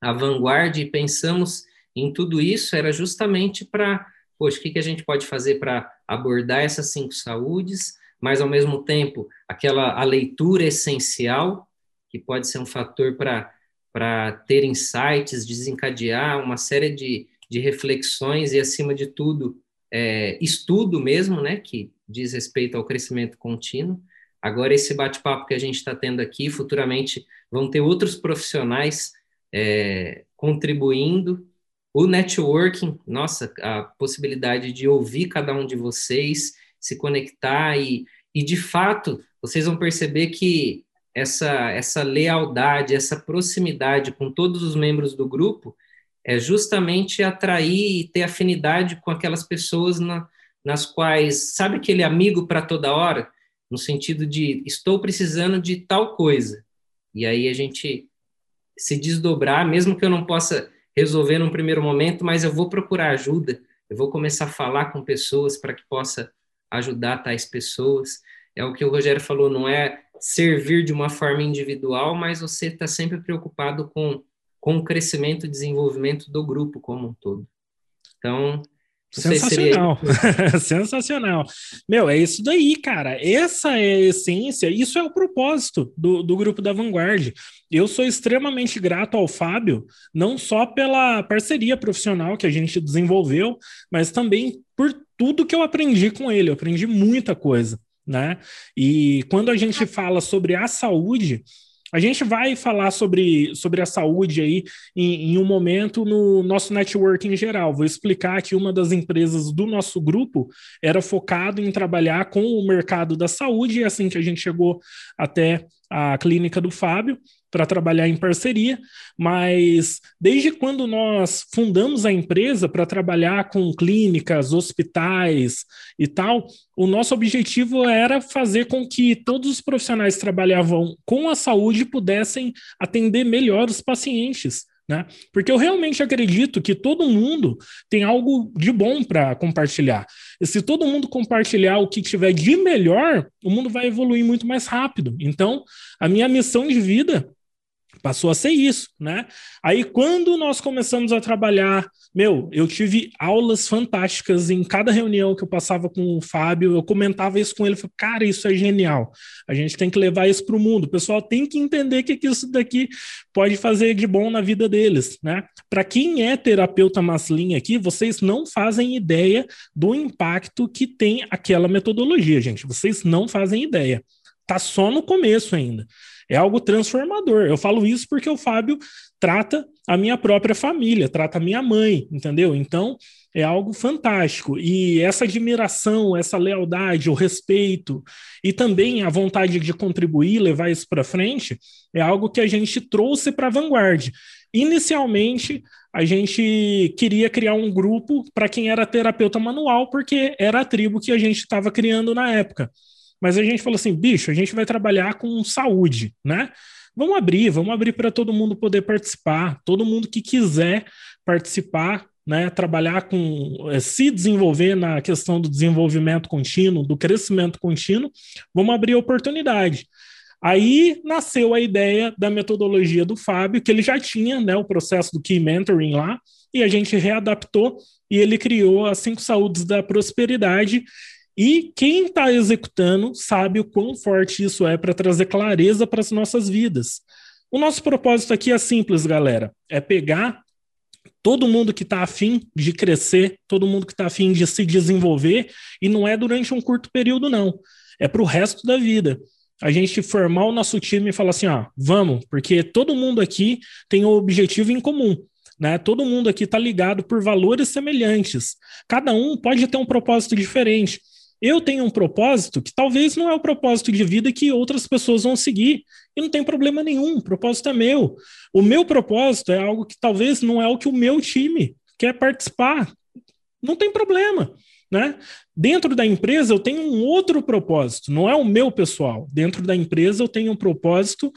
a vanguarda e pensamos em tudo isso, era justamente para poxa, o que, que a gente pode fazer para abordar essas cinco saúdes, mas ao mesmo tempo aquela a leitura essencial, que pode ser um fator para para ter insights, desencadear uma série de, de reflexões e, acima de tudo, é, estudo mesmo, né, que diz respeito ao crescimento contínuo. Agora, esse bate-papo que a gente está tendo aqui, futuramente vão ter outros profissionais é, contribuindo o networking, nossa, a possibilidade de ouvir cada um de vocês, se conectar e, e de fato, vocês vão perceber que essa, essa lealdade, essa proximidade com todos os membros do grupo é justamente atrair e ter afinidade com aquelas pessoas na, nas quais, sabe aquele amigo para toda hora? No sentido de, estou precisando de tal coisa. E aí a gente se desdobrar, mesmo que eu não possa resolver num primeiro momento, mas eu vou procurar ajuda, eu vou começar a falar com pessoas para que possa ajudar tais pessoas. É o que o Rogério falou, não é servir de uma forma individual, mas você está sempre preocupado com, com o crescimento e desenvolvimento do grupo como um todo. Então, Sensacional, sensacional. Meu, é isso daí, cara. Essa é a essência, isso é o propósito do, do grupo da Vanguard. Eu sou extremamente grato ao Fábio, não só pela parceria profissional que a gente desenvolveu, mas também por tudo que eu aprendi com ele. Eu aprendi muita coisa, né? E quando a gente fala sobre a saúde, a gente vai falar sobre, sobre a saúde aí em, em, um momento no nosso network em geral. Vou explicar que uma das empresas do nosso grupo era focado em trabalhar com o mercado da saúde, e é assim que a gente chegou até a clínica do Fábio para trabalhar em parceria, mas desde quando nós fundamos a empresa para trabalhar com clínicas, hospitais e tal, o nosso objetivo era fazer com que todos os profissionais que trabalhavam com a saúde pudessem atender melhor os pacientes. Né? Porque eu realmente acredito que todo mundo tem algo de bom para compartilhar. E se todo mundo compartilhar o que tiver de melhor, o mundo vai evoluir muito mais rápido. Então, a minha missão de vida Passou a ser isso, né? Aí, quando nós começamos a trabalhar, meu, eu tive aulas fantásticas em cada reunião que eu passava com o Fábio, eu comentava isso com ele, falei, cara, isso é genial. A gente tem que levar isso para o mundo. O pessoal tem que entender o que, que isso daqui pode fazer de bom na vida deles, né? Para quem é terapeuta masculino aqui, vocês não fazem ideia do impacto que tem aquela metodologia, gente. Vocês não fazem ideia. Tá só no começo ainda. É algo transformador. Eu falo isso porque o Fábio trata a minha própria família, trata a minha mãe, entendeu? Então, é algo fantástico. E essa admiração, essa lealdade, o respeito e também a vontade de contribuir, levar isso para frente, é algo que a gente trouxe para a vanguarda. Inicialmente, a gente queria criar um grupo para quem era terapeuta manual, porque era a tribo que a gente estava criando na época. Mas a gente falou assim, bicho, a gente vai trabalhar com saúde, né? Vamos abrir, vamos abrir para todo mundo poder participar, todo mundo que quiser participar, né? Trabalhar com, eh, se desenvolver na questão do desenvolvimento contínuo, do crescimento contínuo, vamos abrir a oportunidade. Aí nasceu a ideia da metodologia do Fábio, que ele já tinha né, o processo do Key Mentoring lá, e a gente readaptou e ele criou as cinco saúdes da prosperidade, e quem está executando sabe o quão forte isso é para trazer clareza para as nossas vidas. O nosso propósito aqui é simples, galera: é pegar todo mundo que está afim de crescer, todo mundo que está afim de se desenvolver, e não é durante um curto período, não. É para o resto da vida. A gente formar o nosso time e falar assim: ó, vamos, porque todo mundo aqui tem um objetivo em comum. Né? Todo mundo aqui está ligado por valores semelhantes. Cada um pode ter um propósito diferente. Eu tenho um propósito que talvez não é o propósito de vida que outras pessoas vão seguir, e não tem problema nenhum, o propósito é meu. O meu propósito é algo que talvez não é o que o meu time quer participar. Não tem problema. Né? Dentro da empresa eu tenho um outro propósito, não é o meu pessoal. Dentro da empresa eu tenho um propósito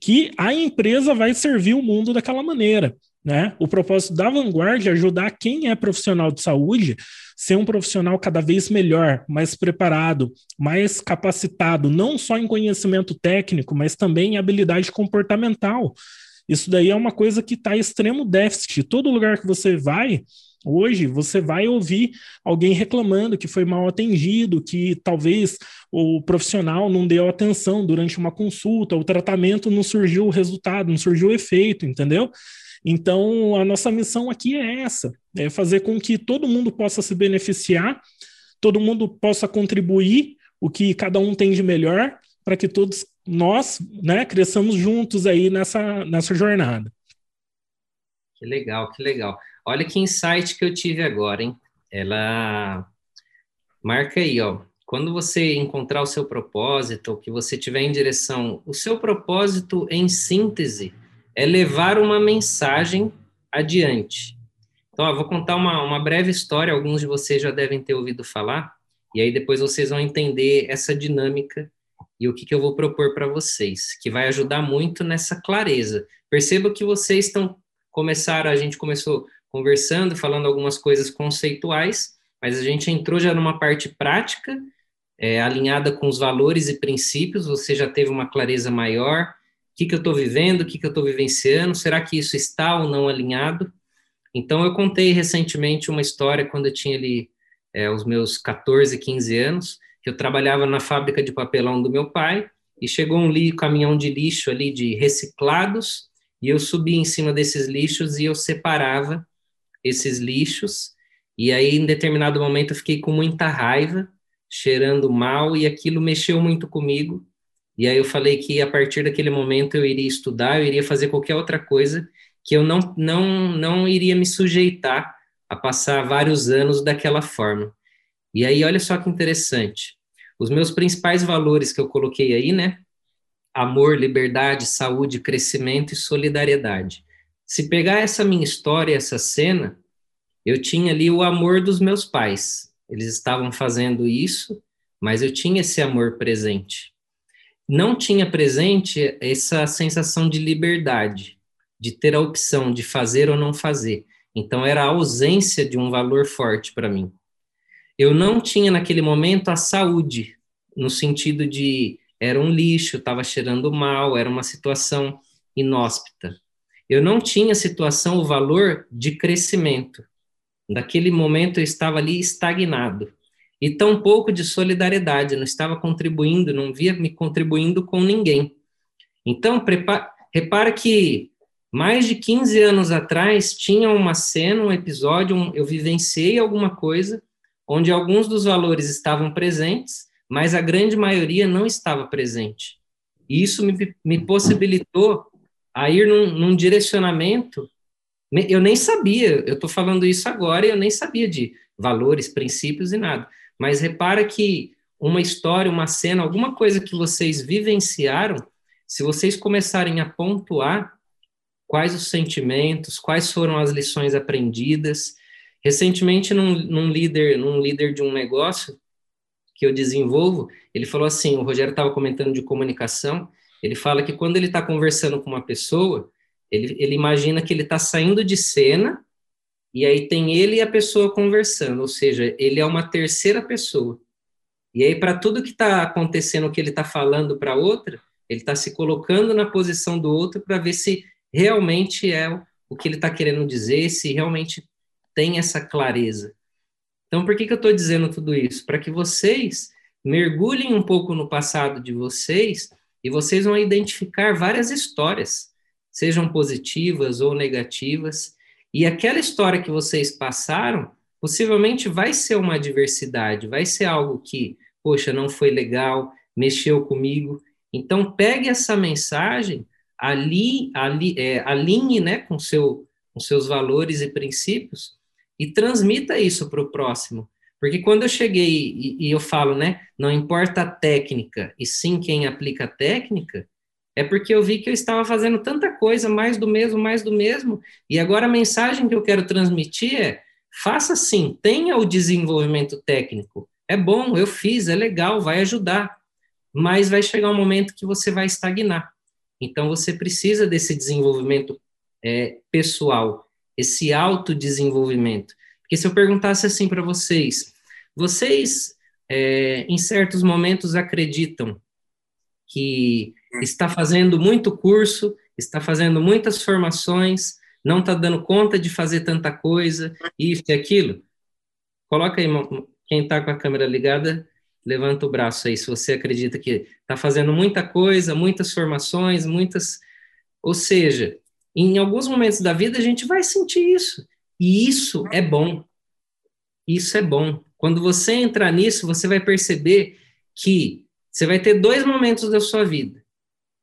que a empresa vai servir o mundo daquela maneira. Né? O propósito da vanguarda é ajudar quem é profissional de saúde ser um profissional cada vez melhor, mais preparado, mais capacitado, não só em conhecimento técnico, mas também em habilidade comportamental. Isso daí é uma coisa que está em extremo déficit. Todo lugar que você vai, Hoje você vai ouvir alguém reclamando que foi mal atendido, que talvez o profissional não deu atenção durante uma consulta, o tratamento não surgiu o resultado, não surgiu o efeito, entendeu? Então, a nossa missão aqui é essa: é fazer com que todo mundo possa se beneficiar, todo mundo possa contribuir o que cada um tem de melhor, para que todos nós né, cresçamos juntos aí nessa, nessa jornada. Que legal, que legal. Olha que insight que eu tive agora, hein? Ela marca aí, ó. Quando você encontrar o seu propósito, que você tiver em direção, o seu propósito em síntese é levar uma mensagem adiante. Então, ó, vou contar uma, uma breve história, alguns de vocês já devem ter ouvido falar, e aí depois vocês vão entender essa dinâmica e o que, que eu vou propor para vocês, que vai ajudar muito nessa clareza. Perceba que vocês estão começaram, a gente começou conversando, falando algumas coisas conceituais, mas a gente entrou já numa parte prática, é, alinhada com os valores e princípios, você já teve uma clareza maior, que, que eu estou vivendo, o que, que eu estou vivenciando, será que isso está ou não alinhado? Então, eu contei recentemente uma história quando eu tinha ali é, os meus 14, 15 anos, que eu trabalhava na fábrica de papelão do meu pai, e chegou um li caminhão de lixo ali de reciclados, e eu subi em cima desses lixos e eu separava esses lixos, e aí em determinado momento eu fiquei com muita raiva, cheirando mal, e aquilo mexeu muito comigo, e aí eu falei que a partir daquele momento eu iria estudar, eu iria fazer qualquer outra coisa, que eu não, não, não iria me sujeitar a passar vários anos daquela forma. E aí, olha só que interessante. Os meus principais valores que eu coloquei aí, né? amor, liberdade, saúde, crescimento e solidariedade. Se pegar essa minha história, essa cena, eu tinha ali o amor dos meus pais. Eles estavam fazendo isso, mas eu tinha esse amor presente. Não tinha presente essa sensação de liberdade, de ter a opção de fazer ou não fazer. Então era a ausência de um valor forte para mim. Eu não tinha naquele momento a saúde, no sentido de era um lixo, estava cheirando mal, era uma situação inóspita. Eu não tinha a situação, o valor de crescimento. Naquele momento eu estava ali estagnado. E tão pouco de solidariedade, não estava contribuindo, não via me contribuindo com ninguém. Então, repara que mais de 15 anos atrás tinha uma cena, um episódio, um, eu vivenciei alguma coisa onde alguns dos valores estavam presentes, mas a grande maioria não estava presente. E isso me, me possibilitou a ir num, num direcionamento. Eu nem sabia, eu estou falando isso agora e eu nem sabia de valores, princípios e nada. Mas repara que uma história, uma cena, alguma coisa que vocês vivenciaram, se vocês começarem a pontuar quais os sentimentos, quais foram as lições aprendidas. Recentemente, num, num líder, num líder de um negócio que eu desenvolvo, ele falou assim: o Rogério estava comentando de comunicação. Ele fala que quando ele está conversando com uma pessoa, ele, ele imagina que ele está saindo de cena e aí tem ele e a pessoa conversando, ou seja, ele é uma terceira pessoa. E aí, para tudo que está acontecendo, o que ele está falando para outra, ele está se colocando na posição do outro para ver se realmente é o que ele está querendo dizer, se realmente tem essa clareza. Então, por que, que eu estou dizendo tudo isso? Para que vocês mergulhem um pouco no passado de vocês e vocês vão identificar várias histórias, sejam positivas ou negativas, e aquela história que vocês passaram possivelmente vai ser uma adversidade, vai ser algo que, poxa, não foi legal, mexeu comigo. Então, pegue essa mensagem ali, ali é, alinhe né, com, seu, com seus valores e princípios e transmita isso para o próximo. Porque quando eu cheguei e, e, eu falo, né, não importa a técnica, e sim quem aplica a técnica, é porque eu vi que eu estava fazendo tanta coisa, mais do mesmo, mais do mesmo, e agora a mensagem que eu quero transmitir é: faça sim, tenha o desenvolvimento técnico. É bom, eu fiz, é legal, vai ajudar, mas vai chegar um momento que você vai estagnar. Então, você precisa desse desenvolvimento é, pessoal, esse autodesenvolvimento. Porque se eu perguntasse assim para vocês, vocês, é, em certos momentos, acreditam que está fazendo muito curso, está fazendo muitas formações, não está dando conta de fazer tanta coisa, isso e aquilo? Coloca aí, quem está com a câmera ligada, levanta o braço aí, se você acredita que está fazendo muita coisa, muitas formações, muitas. Ou seja, em alguns momentos da vida a gente vai sentir isso. E isso é bom. Isso é bom. Quando você entrar nisso, você vai perceber que você vai ter dois momentos da sua vida,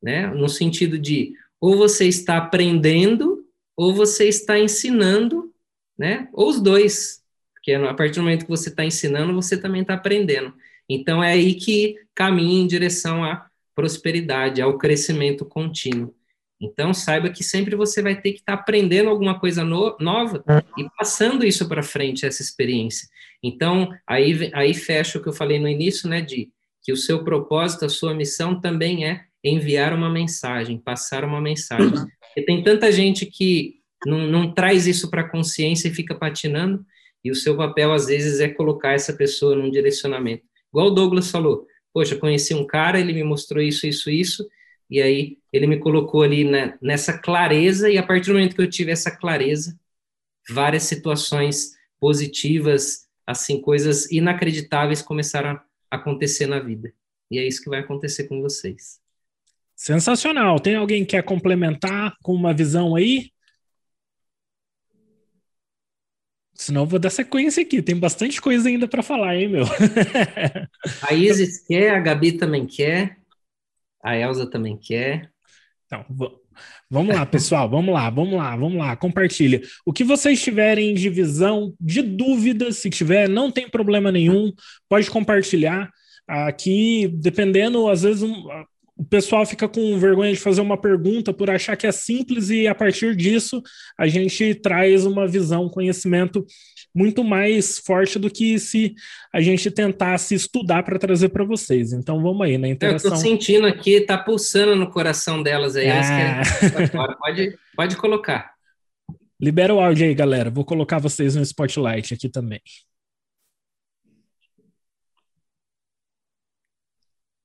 né? No sentido de ou você está aprendendo ou você está ensinando, né? Ou os dois, porque a partir do momento que você está ensinando, você também está aprendendo. Então é aí que caminha em direção à prosperidade, ao crescimento contínuo. Então saiba que sempre você vai ter que estar tá aprendendo alguma coisa no, nova e passando isso para frente, essa experiência. Então aí, aí fecha o que eu falei no início, né, de que o seu propósito, a sua missão também é enviar uma mensagem, passar uma mensagem. E tem tanta gente que não, não traz isso para a consciência e fica patinando, e o seu papel, às vezes, é colocar essa pessoa num direcionamento. Igual o Douglas falou, poxa, conheci um cara, ele me mostrou isso, isso, isso, e aí ele me colocou ali nessa clareza, e a partir do momento que eu tive essa clareza, várias situações positivas, assim, coisas inacreditáveis começaram a acontecer na vida. E é isso que vai acontecer com vocês. Sensacional. Tem alguém que quer complementar com uma visão aí? Senão eu vou dar sequência aqui. Tem bastante coisa ainda para falar, hein, meu? a Isis quer, a Gabi também quer, a Elza também quer. Então, vamos lá, pessoal. Vamos lá, vamos lá, vamos lá. Compartilha. O que vocês tiverem de visão, de dúvidas, se tiver, não tem problema nenhum. Pode compartilhar. Aqui, dependendo, às vezes, um, o pessoal fica com vergonha de fazer uma pergunta por achar que é simples e a partir disso a gente traz uma visão, um conhecimento muito mais forte do que se a gente tentasse estudar para trazer para vocês. Então vamos aí na interação. Eu estou sentindo aqui, tá pulsando no coração delas aí. Ah. Pode, pode colocar. Libera o áudio aí, galera. Vou colocar vocês no spotlight aqui também.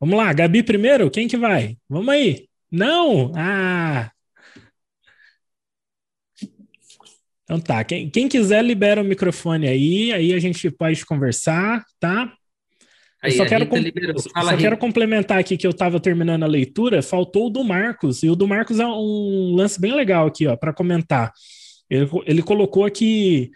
Vamos lá, Gabi primeiro? Quem que vai? Vamos aí. Não? Ah! Então tá, quem, quem quiser libera o microfone aí, aí a gente pode conversar, tá? Aí, eu só, quero, Fala, só quero complementar aqui que eu estava terminando a leitura, faltou o do Marcos, e o do Marcos é um lance bem legal aqui, ó, para comentar. Ele, ele colocou aqui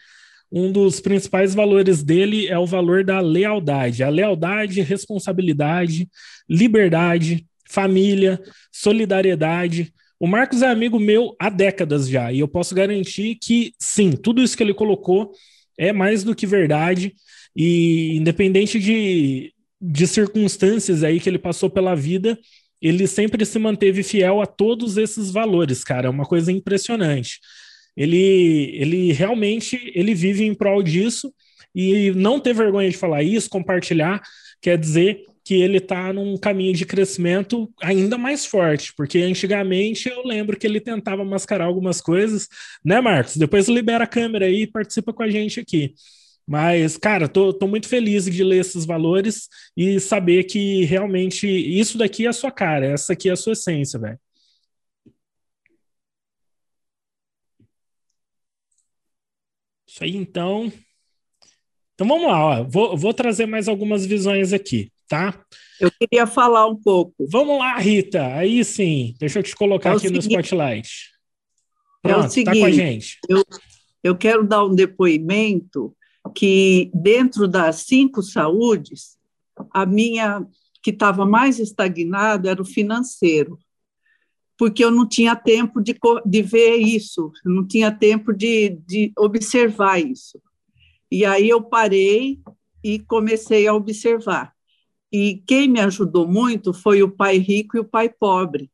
um dos principais valores dele é o valor da lealdade. A lealdade, responsabilidade, liberdade, família, solidariedade. O Marcos é amigo meu há décadas já, e eu posso garantir que sim, tudo isso que ele colocou é mais do que verdade, e independente de, de circunstâncias aí que ele passou pela vida, ele sempre se manteve fiel a todos esses valores, cara, é uma coisa impressionante. Ele, ele realmente ele vive em prol disso e não ter vergonha de falar isso, compartilhar, quer dizer que ele está num caminho de crescimento ainda mais forte, porque antigamente eu lembro que ele tentava mascarar algumas coisas, né, Marcos? Depois libera a câmera aí e participa com a gente aqui. Mas, cara, tô, tô muito feliz de ler esses valores e saber que realmente isso daqui é a sua cara, essa aqui é a sua essência, velho. Isso aí, então. Então vamos lá, ó. Vou, vou trazer mais algumas visões aqui, tá? Eu queria falar um pouco. Vamos lá, Rita. Aí sim. Deixa eu te colocar é aqui seguinte, no spotlight. Pronto, é o seguinte, tá com a gente. Eu, eu quero dar um depoimento que dentro das cinco saúdes, a minha que estava mais estagnada era o financeiro porque eu não tinha tempo de, de ver isso, não tinha tempo de, de observar isso. E aí eu parei e comecei a observar. E quem me ajudou muito foi o pai rico e o pai pobre,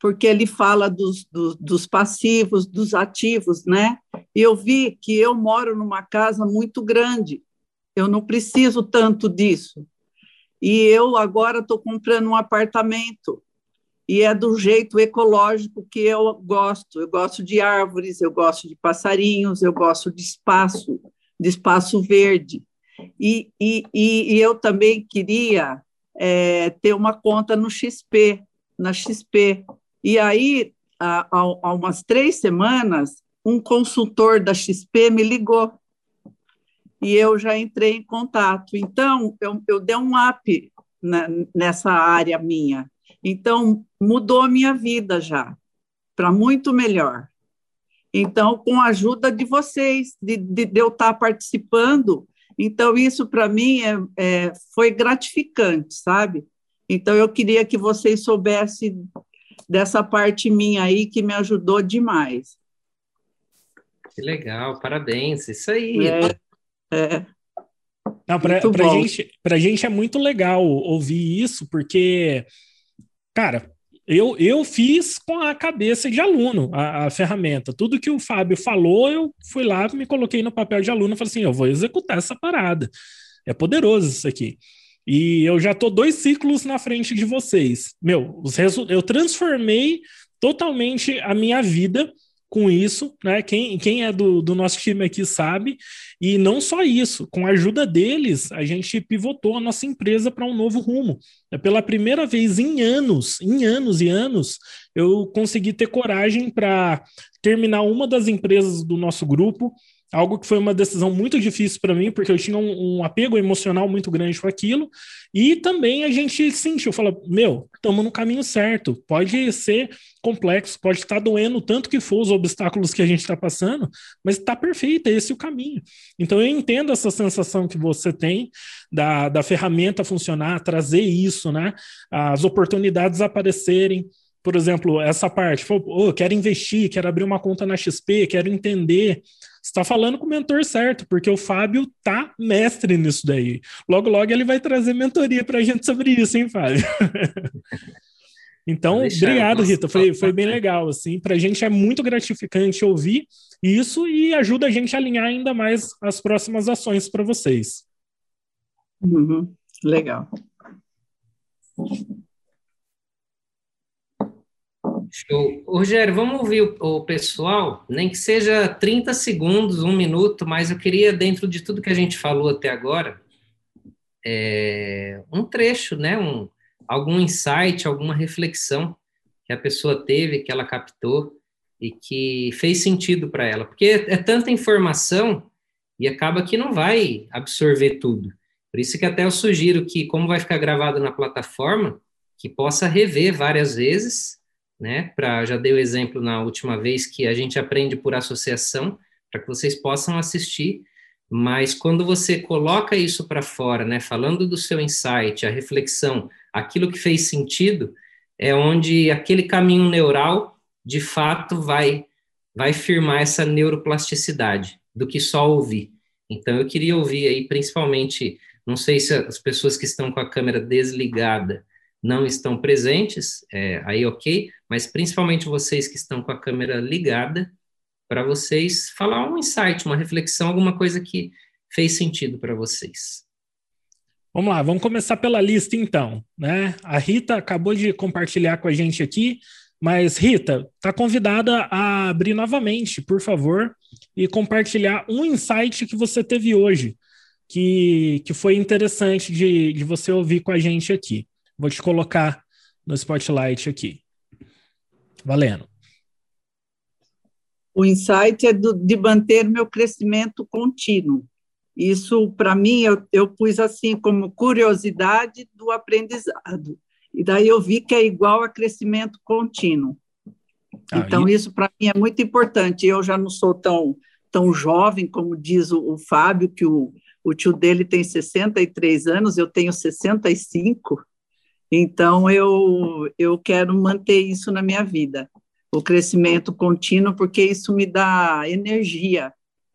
porque ele fala dos, dos, dos passivos, dos ativos, né? E eu vi que eu moro numa casa muito grande, eu não preciso tanto disso. E eu agora estou comprando um apartamento e é do jeito ecológico que eu gosto. Eu gosto de árvores, eu gosto de passarinhos, eu gosto de espaço, de espaço verde. E, e, e eu também queria é, ter uma conta no XP, na XP. E aí, há, há umas três semanas, um consultor da XP me ligou e eu já entrei em contato. Então, eu, eu dei um up na, nessa área minha. Então, mudou a minha vida já, para muito melhor. Então, com a ajuda de vocês, de, de, de eu estar participando, então isso para mim é, é, foi gratificante, sabe? Então, eu queria que vocês soubessem dessa parte minha aí que me ajudou demais. Que legal, parabéns, isso aí. É, é. Não, para a gente, gente é muito legal ouvir isso, porque Cara, eu, eu fiz com a cabeça de aluno a, a, ferramenta. Tudo que o Fábio falou, eu fui lá, me coloquei no papel de aluno e falei assim: eu vou executar essa parada. É poderoso isso aqui. E eu já tô dois ciclos na frente de vocês. Meu, eu transformei totalmente a minha vida com isso, né? Quem, quem é do, do nosso time aqui sabe. E não só isso, com a ajuda deles, a gente pivotou a nossa empresa para um novo rumo. É pela primeira vez em anos, em anos e anos, eu consegui ter coragem para terminar uma das empresas do nosso grupo, algo que foi uma decisão muito difícil para mim, porque eu tinha um, um, apego emocional muito grande com aquilo, e também a gente sentiu, falou, meu, estamos no caminho certo, pode ser complexo, pode estar doendo tanto que for os obstáculos que a gente está passando, mas está perfeito, é esse o caminho. Então eu entendo essa sensação que você tem da, da ferramenta funcionar, trazer isso, né, as oportunidades aparecerem, por exemplo, essa parte, oh, quero investir, quero abrir uma conta na XP, quero entender está falando com o mentor certo, porque o Fábio tá mestre nisso daí. Logo, logo ele vai trazer mentoria para a gente sobre isso, hein, Fábio? então, obrigado, Rita. Foi, foi bem legal, assim. Para a gente é muito gratificante ouvir isso e ajuda a gente a alinhar ainda mais as próximas ações para vocês. Uhum. Legal. Show. Rogério, vamos ouvir o, o, pessoal, nem que seja 30 segundos, um minuto, mas eu queria, dentro de tudo que a gente falou até agora, é, um trecho, né? Um, algum insight, alguma reflexão que a pessoa teve, que ela captou e que fez sentido para ela. Porque é, é tanta informação e acaba que não vai absorver tudo. Por isso que até eu sugiro que, como vai ficar gravado na plataforma, que possa rever várias vezes né? Para já dei o exemplo na última vez que a gente aprende por associação, para que vocês possam assistir. Mas quando você coloca isso para fora, né, falando do seu insight, a reflexão, aquilo que fez sentido, é onde aquele caminho neural, de fato, vai vai firmar essa neuroplasticidade do que só ouvir. Então, eu queria ouvir aí, principalmente, não sei se as pessoas que estão com a câmera desligada não estão presentes, é, aí ok, mas principalmente vocês que estão com a câmera ligada, para vocês falar um insight, uma reflexão, alguma coisa que fez sentido para vocês. Vamos lá, vamos começar pela lista então, né? A Rita acabou de compartilhar com a gente aqui, mas Rita, está convidada a abrir novamente, por favor, e compartilhar um insight que você teve hoje, que, que foi interessante de, de você ouvir com a gente aqui. Vou te colocar no spotlight aqui. Valendo. O insight é do, de manter meu crescimento contínuo. Isso, para mim, eu, eu pus assim como curiosidade do aprendizado. E daí eu vi que é igual a crescimento contínuo. Ah, então, e... isso para mim é muito importante. Eu já não sou tão, tão jovem, como diz o, o Fábio, que o, o tio dele tem 63 anos, eu tenho 65. Então, eu, eu quero manter isso na minha vida, o crescimento contínuo, porque isso me dá energia,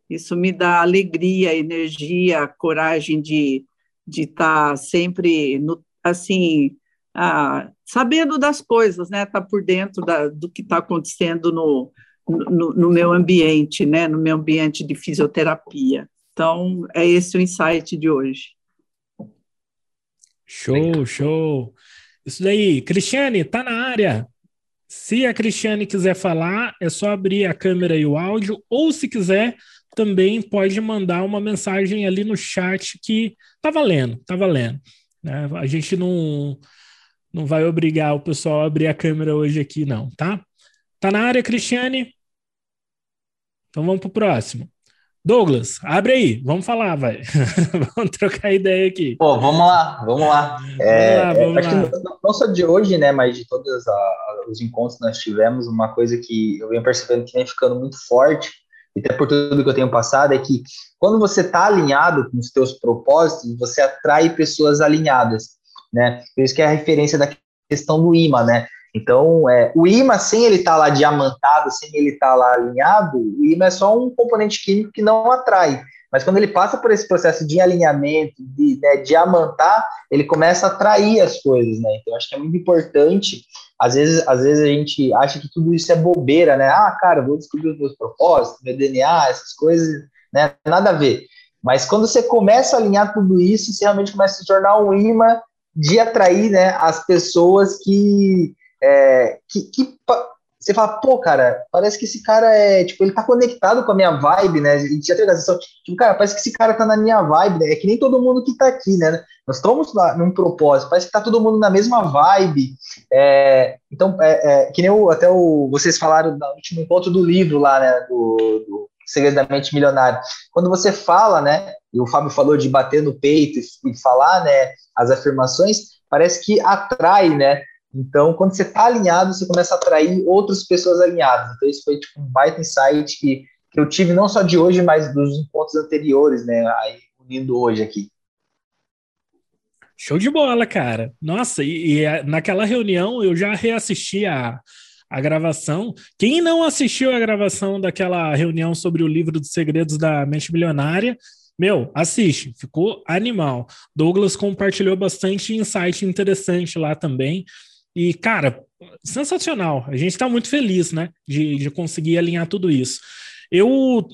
isso me dá alegria, energia, coragem de de estar tá sempre no, assim ah, sabendo das coisas, né? Tá por dentro da, do que está acontecendo no, no, no, meu ambiente, né? No meu ambiente de fisioterapia. Então é esse o insight de hoje. Show, show. Isso daí, Cristiane, tá na área. Se a Cristiane quiser falar, é só abrir a câmera e o áudio, ou se quiser, também pode mandar uma mensagem ali no chat que tá valendo, tá valendo. Né? A gente não, não vai obrigar o pessoal a abrir a câmera hoje aqui, não, tá? Tá na área, Cristiane? Então vamos pro próximo. Douglas, abre aí, vamos falar, vai. vamos trocar ideia aqui. Pô, vamos lá, vamos lá. É, vamos lá, vamos lá. Não, só de hoje, né, mas de todos os encontros que nós tivemos, uma coisa que eu venho percebendo que vem ficando muito forte, e até por tudo que eu tenho passado, é que quando você está alinhado com os teus propósitos, você atrai pessoas alinhadas, né? Por isso que é a referência da questão do imã, né? Então, é, o imã, sem ele estar tá lá diamantado, sem ele estar tá lá alinhado, o imã é só um componente químico que não atrai. Mas quando ele passa por esse processo de alinhamento, de né, diamantar, ele começa a atrair as coisas, né? Então, acho que é muito importante. Às vezes, às vezes a gente acha que tudo isso é bobeira, né? Ah, cara, vou descobrir os meus propósitos, meu DNA, essas coisas, né? Nada a ver. Mas quando você começa a alinhar tudo isso, você realmente começa a se tornar um imã de atrair né, as pessoas que, é, que, que, você fala, pô, cara, parece que esse cara é, tipo, ele tá conectado com a minha vibe, né? E teve a sensação, tipo, cara, parece que esse cara tá na minha vibe, né? É que nem todo mundo que tá aqui, né? Nós estamos lá num propósito, parece que tá todo mundo na mesma vibe. É, então, é, é, que nem o, até o, vocês falaram no último encontro do livro lá, né? Do, do Segredamente Milionário. Quando você fala, né? E o Fábio falou de bater no peito e, e falar, né? As afirmações, parece que atrai, né? Então, quando você está alinhado, você começa a atrair outras pessoas alinhadas. Então, isso foi tipo, um baita insight que, que eu tive não só de hoje, mas dos encontros anteriores, né? Aí, unindo hoje aqui. Show de bola, cara. Nossa, e, e, naquela reunião eu já reassisti a, a gravação. Quem não assistiu a gravação daquela reunião sobre o livro dos segredos da mente milionária, meu, assiste, ficou animal. Douglas compartilhou bastante insight interessante lá também. E, cara, sensacional. A gente está muito feliz, né, de, de conseguir alinhar tudo isso. Eu,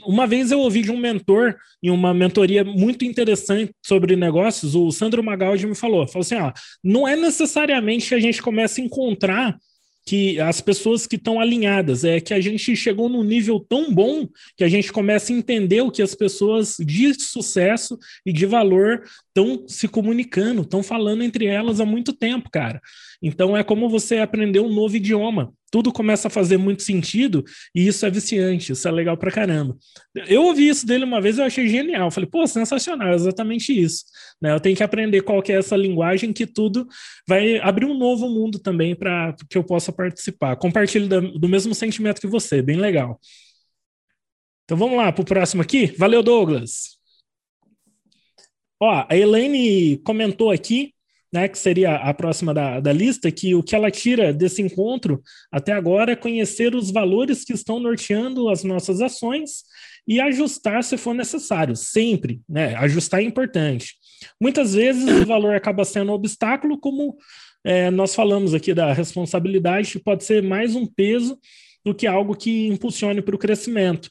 uma vez eu ouvi de um mentor em uma mentoria muito interessante sobre negócios, o Sandro Magaldi me falou, falou assim, ó, não é necessariamente que a gente comece a encontrar que as pessoas que estão alinhadas, é que a gente chegou num nível tão bom que a gente começa a entender o que as pessoas de sucesso e de valor estão se comunicando, estão falando entre elas há muito tempo, cara. Então é como você aprender um novo idioma. Tudo começa a fazer muito sentido e isso é viciante, isso é legal pra caramba. Eu ouvi isso dele uma vez, eu achei genial. Falei, pô, sensacional, é exatamente isso. Né? Eu tenho que aprender qual que é essa linguagem que tudo vai abrir um novo mundo também para que eu possa participar. Compartilho do mesmo sentimento que você, bem legal. Então vamos lá para o próximo aqui. Valeu, Douglas. Ó, a Elaine comentou aqui né, que seria a próxima da, da lista, que o que ela tira desse encontro até agora é conhecer os valores que estão norteando as nossas ações e ajustar se for necessário, sempre, né? Ajustar é importante. Muitas vezes o valor acaba sendo um obstáculo, como é, nós falamos aqui da responsabilidade, pode ser mais um peso do que algo que impulsione para o crescimento.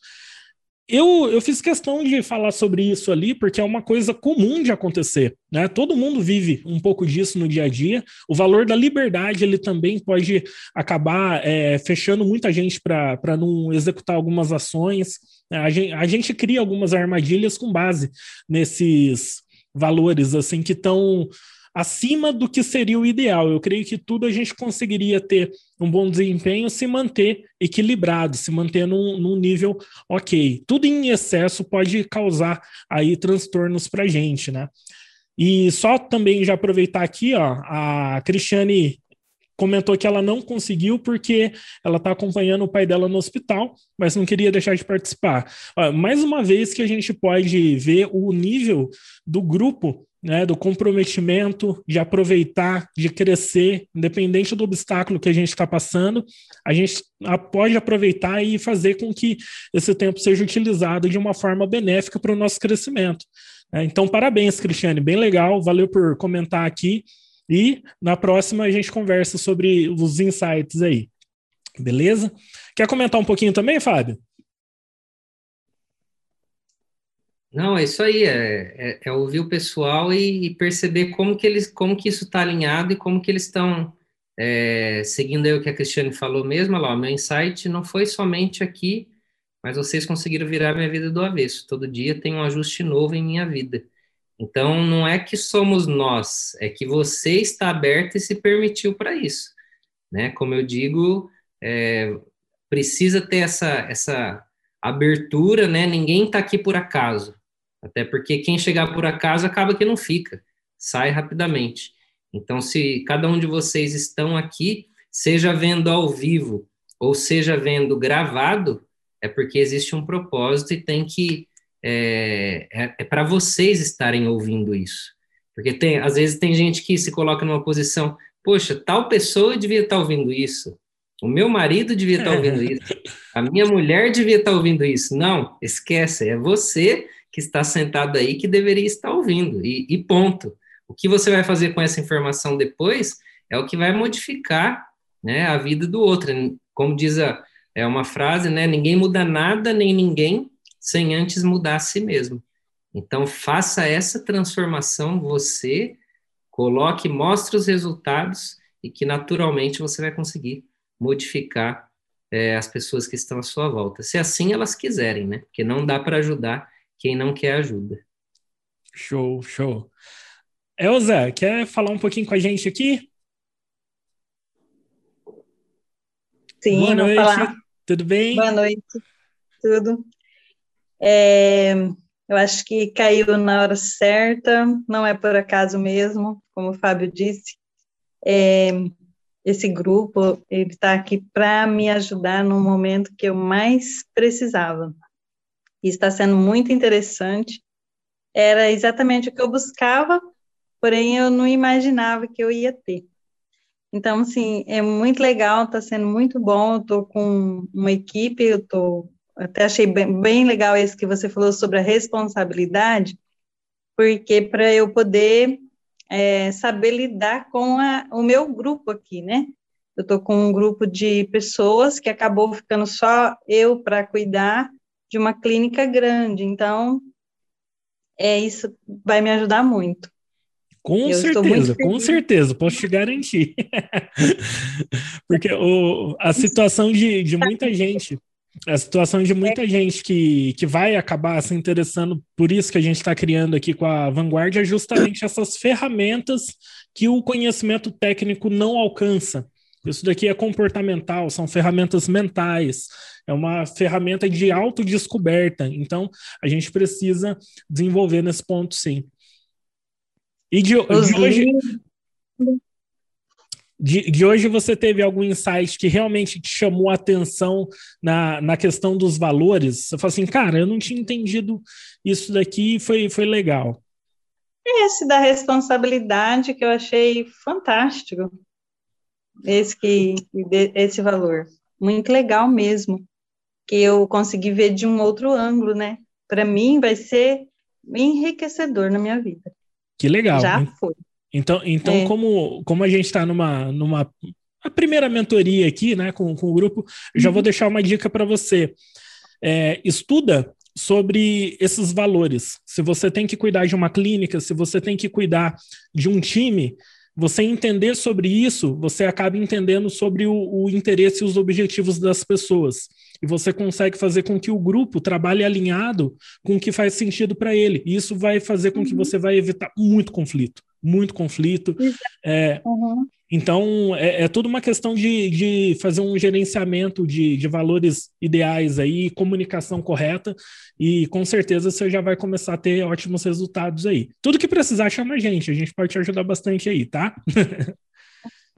Eu, eu fiz questão de falar sobre isso ali, porque é uma coisa comum de acontecer, né? Todo mundo vive um pouco disso no dia a dia. O valor da liberdade, ele também pode acabar é, fechando muita gente para não executar algumas ações. A gente, a gente cria algumas armadilhas com base nesses valores, assim, que estão acima do que seria o ideal. Eu creio que tudo a gente conseguiria ter um bom desempenho se manter equilibrado, se manter num, num nível ok. Tudo em excesso pode causar aí transtornos para a gente, né? E só também já aproveitar aqui, ó, a Cristiane comentou que ela não conseguiu porque ela está acompanhando o pai dela no hospital, mas não queria deixar de participar. Mais uma vez que a gente pode ver o nível do grupo né, do comprometimento, de aproveitar, de crescer, independente do obstáculo que a gente está passando, a gente pode aproveitar e fazer com que esse tempo seja utilizado de uma forma benéfica para o nosso crescimento. É, então, parabéns, Cristiane, bem legal, valeu por comentar aqui. E na próxima a gente conversa sobre os insights aí. Beleza? Quer comentar um pouquinho também, Fábio? Não, é isso aí, é, é, é ouvir o pessoal e, e, perceber como que eles, como que isso está alinhado e como que eles estão é, seguindo aí o que a Cristiane falou mesmo, lá, o meu insight não foi somente aqui, mas vocês conseguiram virar minha vida do avesso. Todo dia tem um ajuste novo em minha vida. Então, não é que somos nós, é que você está aberto e se permitiu para isso. Né? Como eu digo, é, precisa ter essa, essa abertura, né? Ninguém está aqui por acaso. Até porque quem chegar por acaso acaba que não fica, sai rapidamente. Então, se cada um de vocês estão aqui, seja vendo ao vivo ou seja vendo gravado, é porque existe um propósito e tem que é, é, é para vocês estarem ouvindo isso. Porque tem, às vezes tem gente que se coloca numa posição, poxa, tal pessoa devia estar ouvindo isso. O meu marido devia estar ouvindo isso. A minha mulher devia estar ouvindo isso. Não, esquece, é você que está sentado aí que deveria estar ouvindo, e, e ponto. O que você vai fazer com essa informação depois é o que vai modificar né, a vida do outro. Como diz a, é uma frase, né? Ninguém muda nada nem ninguém sem antes mudar a si mesmo. Então, faça essa transformação você, coloque, mostre os resultados e que naturalmente você vai conseguir modificar é, as pessoas que estão à sua volta. Se assim elas quiserem, né? Porque não dá para ajudar quem não quer ajuda. Show, show. Elza, quer falar um pouquinho com a gente aqui? Sim, Boa noite, falar. tudo bem? Boa noite, tudo. É, eu acho que caiu na hora certa, não é por acaso mesmo, como o Fábio disse. É, esse grupo, ele está aqui para me ajudar no momento que eu mais precisava e está sendo muito interessante. Era exatamente o que eu buscava, porém eu não imaginava que eu ia ter. Então, assim, é muito legal, está sendo muito bom. Eu estou com uma equipe, eu tô, até achei bem, bem legal esse que você falou sobre a responsabilidade, porque para eu poder é, saber lidar com a, o meu grupo aqui, né? Eu estou com um grupo de pessoas que acabou ficando só eu para cuidar de uma clínica grande, então é isso vai me ajudar muito. Com eu certeza, com certeza, posso te garantir. Porque o, a situação de, de muita gente, a situação de muita é. gente que, que vai acabar se interessando por isso que a gente está criando aqui com a Vanguardia é justamente essas ferramentas que o conhecimento técnico não alcança. Isso daqui é comportamental, são ferramentas mentais, é uma ferramenta de autodescoberta. Então, a gente precisa desenvolver nesse ponto, sim. E de, de hoje. De, de, hoje você teve algum insight que realmente te chamou a atenção na, na questão dos valores? Você falou assim, cara, eu não tinha entendido isso daqui e foi, foi legal. Esse da responsabilidade que eu achei fantástico. Esse, que, esse valor. Muito legal mesmo. Que eu consegui ver de um outro ângulo, né? Para mim vai ser enriquecedor na minha vida. Que legal. Já foi. Então, então é. como, como a gente está numa, numa a primeira mentoria aqui, né, com, com o grupo, eu já vou uhum. deixar uma dica para você. É, estuda sobre esses valores. Se você tem que cuidar de uma clínica, se você tem que cuidar de um time, você entender sobre isso, você acaba entendendo sobre o, o interesse e os objetivos das pessoas e você consegue fazer com que o grupo trabalhe alinhado com o que faz sentido para ele. E isso vai fazer com uhum. que você vai evitar muito conflito, muito conflito. É, uhum. Então, é, é tudo uma questão de, de fazer um gerenciamento de, de valores ideais aí, comunicação correta, e com certeza você já vai começar a ter ótimos resultados aí. Tudo que precisar, chama a gente, a gente pode te ajudar bastante aí, tá?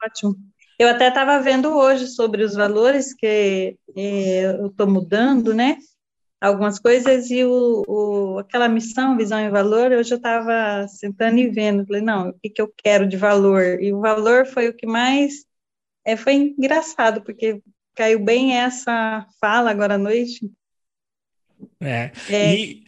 Ótimo. Eu até estava vendo hoje sobre os valores que eh, eu estou mudando, né? Algumas coisas e o, o, aquela missão, visão e valor, eu já estava sentando e vendo. Falei, não, o que, que eu quero de valor? E o valor foi o que mais. É, foi engraçado, porque caiu bem essa fala agora à noite. É. é. E,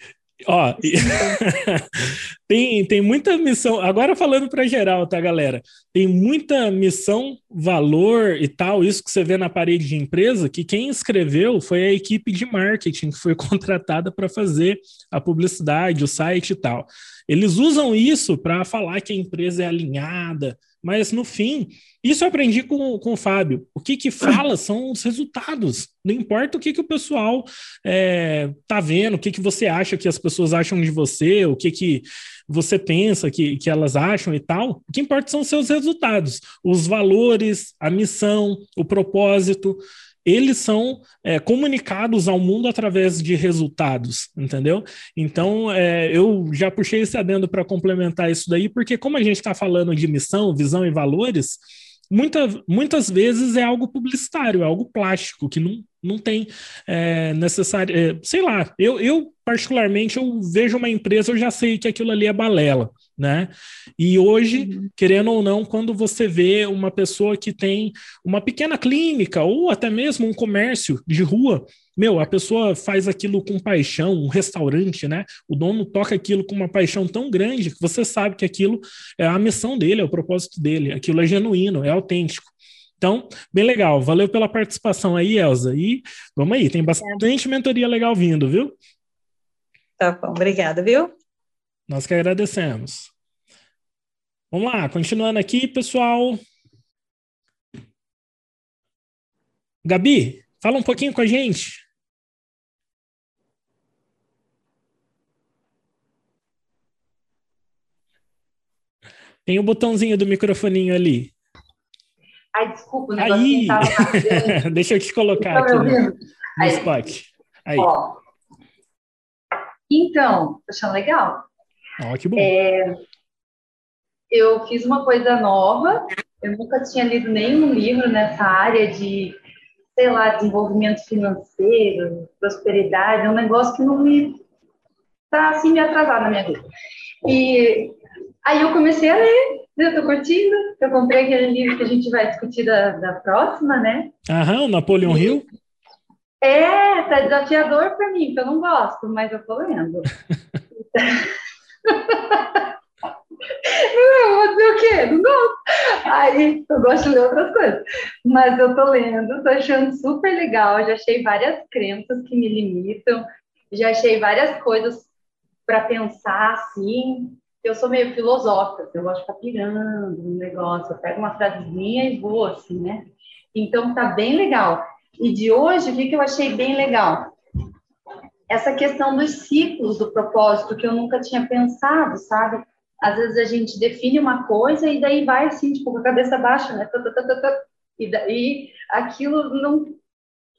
Ó, tem, tem muita missão. Agora falando para geral, tá, galera? Tem muita missão, valor e tal, isso que você vê na parede de empresa, que quem escreveu foi a equipe de marketing que foi contratada para fazer a publicidade, o site e tal. Eles usam isso para falar que a empresa é alinhada, mas no fim, isso eu aprendi com, com o Fábio. O que que fala são os resultados. Não importa o que, que o pessoal é, tá vendo, o que, que você acha que as pessoas acham de você, o que, que você pensa que, que elas acham e tal. O que importa são os seus resultados, os valores, a missão, o propósito eles são é, comunicados ao mundo através de resultados, entendeu? Então, é, eu já puxei esse adendo para complementar isso daí, porque como a gente está falando de missão, visão e valores, muita, muitas vezes é algo publicitário, é algo plástico, que não, não tem é, necessário. É, sei lá, eu, eu, particularmente, eu vejo uma empresa, eu já sei que aquilo ali é balela, né? E hoje, uhum. querendo ou não, quando você vê uma pessoa que tem uma pequena clínica ou até mesmo um comércio de rua, meu, a pessoa faz aquilo com paixão, um restaurante, né? O dono toca aquilo com uma paixão tão grande que você sabe que aquilo é a missão dele, é o propósito dele, aquilo é genuíno, é autêntico. Então, bem legal. Valeu pela participação aí, Elza. E vamos aí, tem bastante mentoria legal vindo, viu? Tá bom, obrigada, viu? Nós que agradecemos. Vamos lá, continuando aqui, pessoal. Gabi, fala um pouquinho com a gente. Tem o botãozinho do microfoninho ali. Ai, desculpa, o Aí. Deixa eu te colocar aqui no, no Aí. spot. Aí. Ó. Então, tô achando legal. Ó, que bom. É, eu fiz uma coisa nova. Eu nunca tinha lido nenhum livro nessa área de, sei lá, desenvolvimento financeiro, prosperidade. É um negócio que não me tá assim me atrasado na minha vida. E Aí eu comecei a ler Eu tô curtindo. Eu comprei aquele livro que a gente vai discutir da, da próxima, né? Aham, Napoleão Hill. É, tá desafiador para mim, que eu não gosto, mas eu tô lendo. eu vou dizer o quê? Não gosto. Aí eu gosto de ler outras coisas. Mas eu tô lendo, tô achando super legal. Já achei várias crenças que me limitam, já achei várias coisas para pensar assim eu sou meio filosófica, eu gosto de ficar pirando no negócio, eu pego uma frasezinha e vou, assim, né? Então, tá bem legal. E de hoje, o que eu achei bem legal? Essa questão dos ciclos do propósito, que eu nunca tinha pensado, sabe? Às vezes a gente define uma coisa e daí vai assim, tipo, com a cabeça baixa, né? E daí aquilo não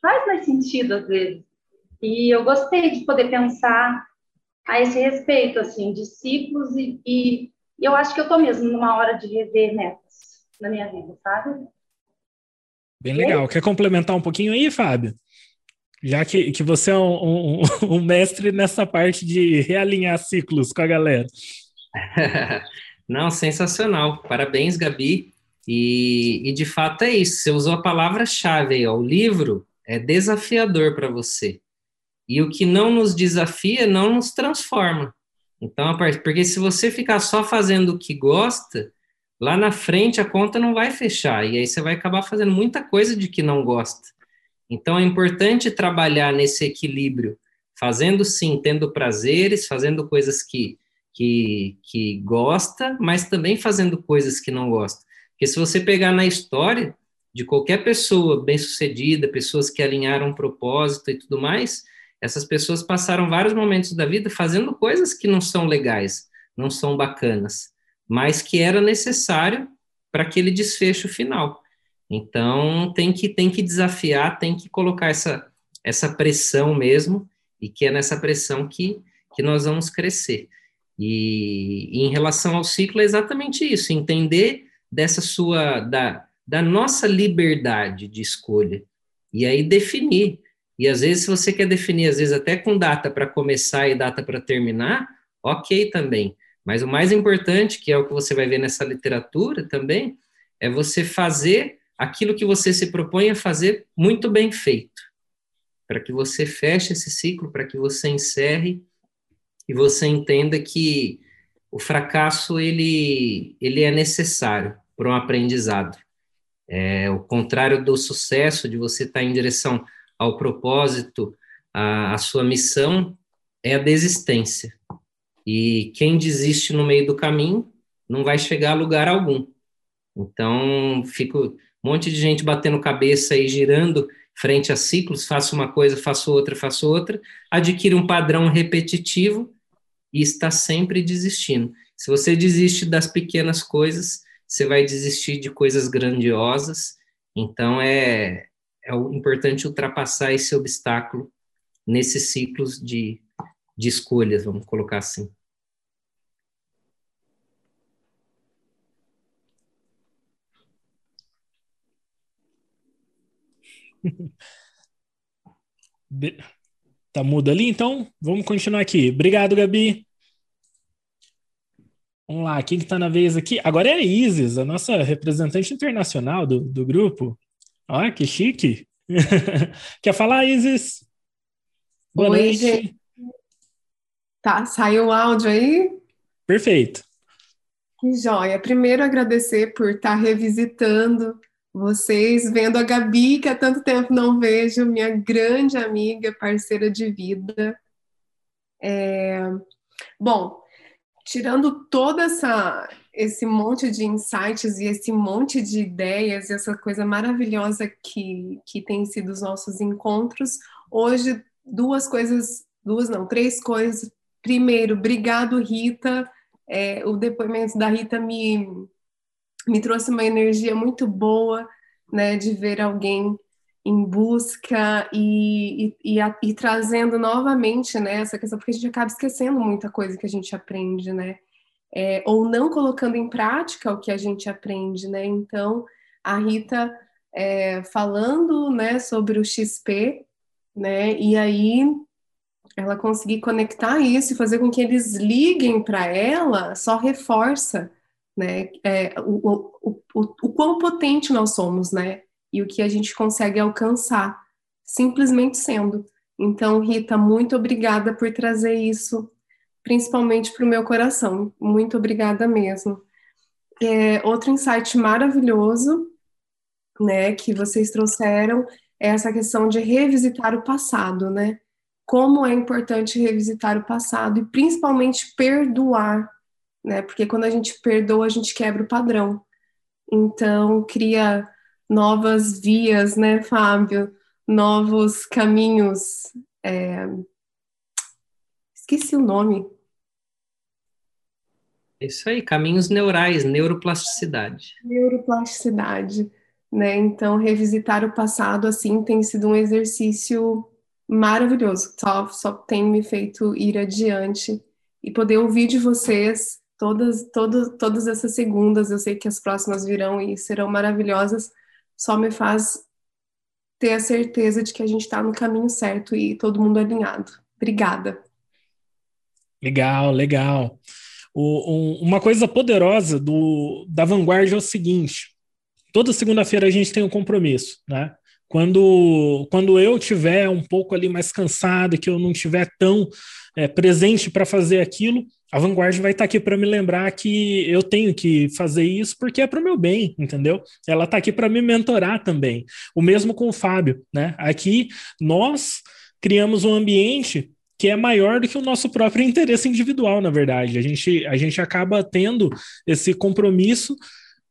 faz mais sentido às vezes. E eu gostei de poder pensar a esse respeito, assim, de ciclos e, e eu acho que eu estou mesmo numa hora de rever metas na minha vida, sabe? Bem legal. Quer complementar um pouquinho aí, Fábio? Já que, que você é um, um, um mestre nessa parte de realinhar ciclos com a galera. Não, sensacional. Parabéns, Gabi. E, e de fato é isso. Você usou a palavra-chave aí, ó. O livro é desafiador para você. E o que não nos desafia não nos transforma. Então, porque se você ficar só fazendo o que gosta, lá na frente a conta não vai fechar e aí você vai acabar fazendo muita coisa de que não gosta. Então é importante trabalhar nesse equilíbrio, fazendo sim, tendo prazeres, fazendo coisas que que, que gosta, mas também fazendo coisas que não gosta. Porque se você pegar na história de qualquer pessoa bem-sucedida, pessoas que alinharam um propósito e tudo mais, essas pessoas passaram vários momentos da vida fazendo coisas que não são legais, não são bacanas, mas que era necessário para aquele desfecho final. Então, tem que, tem que desafiar, tem que colocar essa, essa pressão mesmo, e que é nessa pressão que, que nós vamos crescer. E, e em relação ao ciclo, é exatamente isso, entender dessa sua, da, da nossa liberdade de escolha, e aí definir e às vezes, se você quer definir, às vezes até com data para começar e data para terminar, ok também. Mas o mais importante, que é o que você vai ver nessa literatura também, é você fazer aquilo que você se propõe a fazer muito bem feito. Para que você feche esse ciclo, para que você encerre e você entenda que o fracasso ele, ele é necessário para um aprendizado. É o contrário do sucesso, de você estar em direção ao propósito, a, a sua missão é a desistência. E quem desiste no meio do caminho não vai chegar a lugar algum. Então, fico um monte de gente batendo cabeça e girando frente a ciclos, faço uma coisa, faço outra, faço outra, adquire um padrão repetitivo e está sempre desistindo. Se você desiste das pequenas coisas, você vai desistir de coisas grandiosas. Então, é, é importante ultrapassar esse obstáculo nesses ciclos de, de escolhas, vamos colocar assim. Tá mudo ali, então vamos continuar aqui. Obrigado, Gabi. Vamos lá, quem que tá na vez aqui? Agora é a Isis, a nossa representante internacional do, do grupo. Olha que chique. Quer falar, Isis? Boa Oi, noite. Gente. Tá, saiu o áudio aí? Perfeito. Que joia. Primeiro, agradecer por estar revisitando vocês, vendo a Gabi, que há tanto tempo não vejo, minha grande amiga, parceira de vida. É... Bom, tirando toda essa esse monte de insights e esse monte de ideias, essa coisa maravilhosa que, que tem sido os nossos encontros. Hoje, duas coisas, duas não, três coisas. Primeiro, obrigado, Rita. É, o depoimento da Rita me, me trouxe uma energia muito boa, né, de ver alguém em busca e, e, e, a, e trazendo novamente, né, essa questão, porque a gente acaba esquecendo muita coisa que a gente aprende, né, é, ou não colocando em prática o que a gente aprende, né? Então, a Rita é, falando, né, sobre o XP, né? E aí ela conseguir conectar isso e fazer com que eles liguem para ela, só reforça, né? É, o, o, o, o quão potente nós somos, né? E o que a gente consegue alcançar, simplesmente sendo. Então, Rita, muito obrigada por trazer isso, principalmente para o meu coração. Muito obrigada mesmo. É, outro insight maravilhoso, né, que vocês trouxeram é essa questão de revisitar o passado, né? Como é importante revisitar o passado e principalmente perdoar, né? Porque quando a gente perdoa, a gente quebra o padrão. Então, cria novas vias, né, Fábio? Novos caminhos. É... Esqueci o nome. Isso aí, caminhos neurais, neuroplasticidade. Neuroplasticidade, né? Então, revisitar o passado, assim, tem sido um exercício maravilhoso. Só, só tem me feito ir adiante e poder ouvir de vocês todas, todas, todas essas segundas. Eu sei que as próximas virão e serão maravilhosas. Só me faz ter a certeza de que a gente está no caminho certo e todo mundo alinhado. Obrigada. Legal, legal. O, um, uma coisa poderosa do, da vanguarda é o seguinte: toda segunda-feira a gente tem um compromisso, né? Quando, quando eu tiver um pouco ali mais cansado, que eu não tiver tão é, presente para fazer aquilo, a vanguarda vai estar tá aqui para me lembrar que eu tenho que fazer isso porque é para o meu bem, entendeu? Ela está aqui para me mentorar também. O mesmo com o Fábio, né? Aqui nós criamos um ambiente que é maior do que o nosso próprio interesse individual, na verdade. A gente, a gente acaba tendo esse compromisso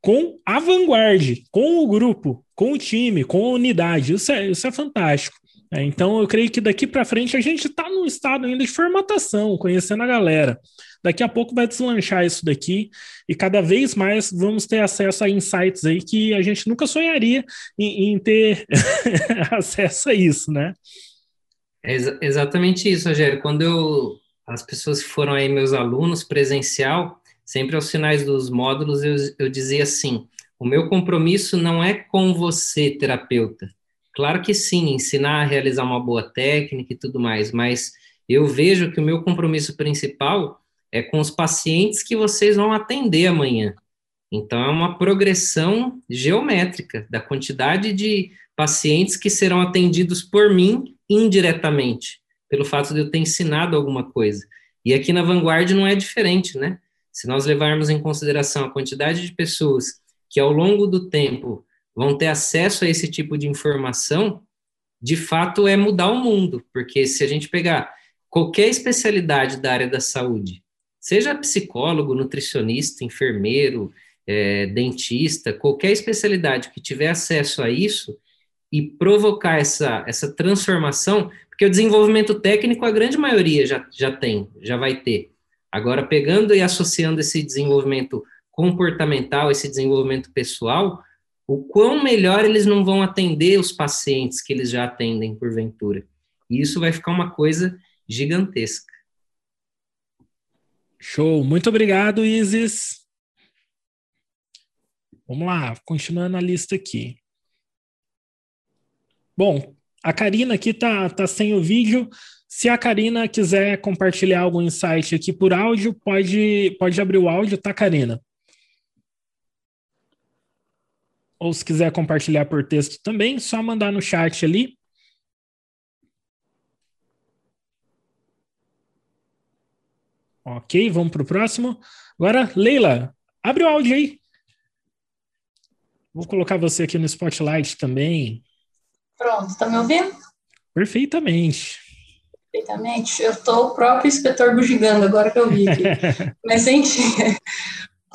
com a vanguarda, com o grupo, com o time, com a unidade. Isso é, isso é fantástico. É, então, eu creio que daqui para frente a gente está num estado ainda de formatação, conhecendo a galera. Daqui a pouco vai deslanchar isso daqui e cada vez mais vamos ter acesso a insights aí que a gente nunca sonharia em, em ter acesso a isso, né? É ex exatamente isso, Rogério. Quando eu, as pessoas que foram aí meus alunos presencial, sempre aos finais dos módulos eu, eu dizia assim: o meu compromisso não é com você, terapeuta. Claro que sim, ensinar a realizar uma boa técnica e tudo mais, mas eu vejo que o meu compromisso principal é com os pacientes que vocês vão atender amanhã. Então, é uma progressão geométrica da quantidade de pacientes que serão atendidos por mim indiretamente, pelo fato de eu ter ensinado alguma coisa. E aqui na Vanguard não é diferente, né? Se nós levarmos em consideração a quantidade de pessoas que ao longo do tempo vão ter acesso a esse tipo de informação, de fato é mudar o mundo, porque se a gente pegar qualquer especialidade da área da saúde, seja psicólogo, nutricionista, enfermeiro, é, dentista, qualquer especialidade que tiver acesso a isso, e provocar essa, essa transformação, porque o desenvolvimento técnico a grande maioria já, já tem, já vai ter. Agora, pegando e associando esse desenvolvimento comportamental, esse desenvolvimento pessoal, o quão melhor eles não vão atender os pacientes que eles já atendem, porventura. E isso vai ficar uma coisa gigantesca. Show, muito obrigado, Isis. Vamos lá, continuando a lista aqui. Bom, a Karina aqui tá, tá sem o vídeo. Se a Karina quiser compartilhar algum insight aqui por áudio, pode, pode abrir o áudio, tá, Karina? Ou se quiser compartilhar por texto também, só mandar no chat ali. Ok, vamos para o próximo. Agora, Leila, abre o áudio aí. Vou colocar você aqui no spotlight também. Pronto, tá me ouvindo? Perfeitamente. Perfeitamente. Eu tô o próprio inspetor bugigando agora que eu vi aqui. Mas, enfim,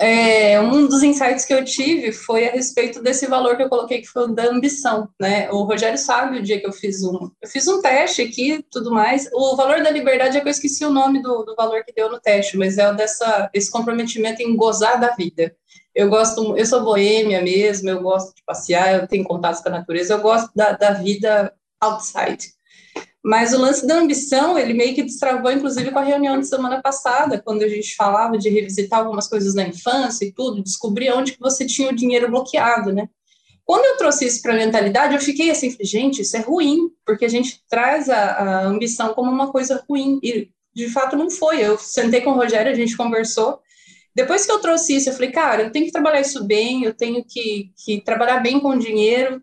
é, um dos insights que eu tive foi a respeito desse valor que eu coloquei, que foi o da ambição, né? O Rogério sabe o dia que eu fiz um, eu fiz um teste aqui, tudo mais. O valor da liberdade é que eu esqueci o nome do, do valor que deu no teste, mas é o dessa, esse comprometimento em gozar da vida. Eu gosto, eu sou boêmia mesmo, eu gosto de passear, eu tenho contatos com a natureza, eu gosto da, da vida outside. Mas o lance da ambição, ele meio que destravou, inclusive, com a reunião de semana passada, quando a gente falava de revisitar algumas coisas na infância e tudo, descobrir onde que você tinha o dinheiro bloqueado, né? Quando eu trouxe isso para a mentalidade, eu fiquei assim, gente, isso é ruim, porque a gente traz a, a ambição como uma coisa ruim, e de fato não foi. Eu sentei com o Rogério, a gente conversou, Depois que eu trouxe isso, eu falei, cara, eu tenho que trabalhar isso bem, eu tenho que, que trabalhar bem com o dinheiro.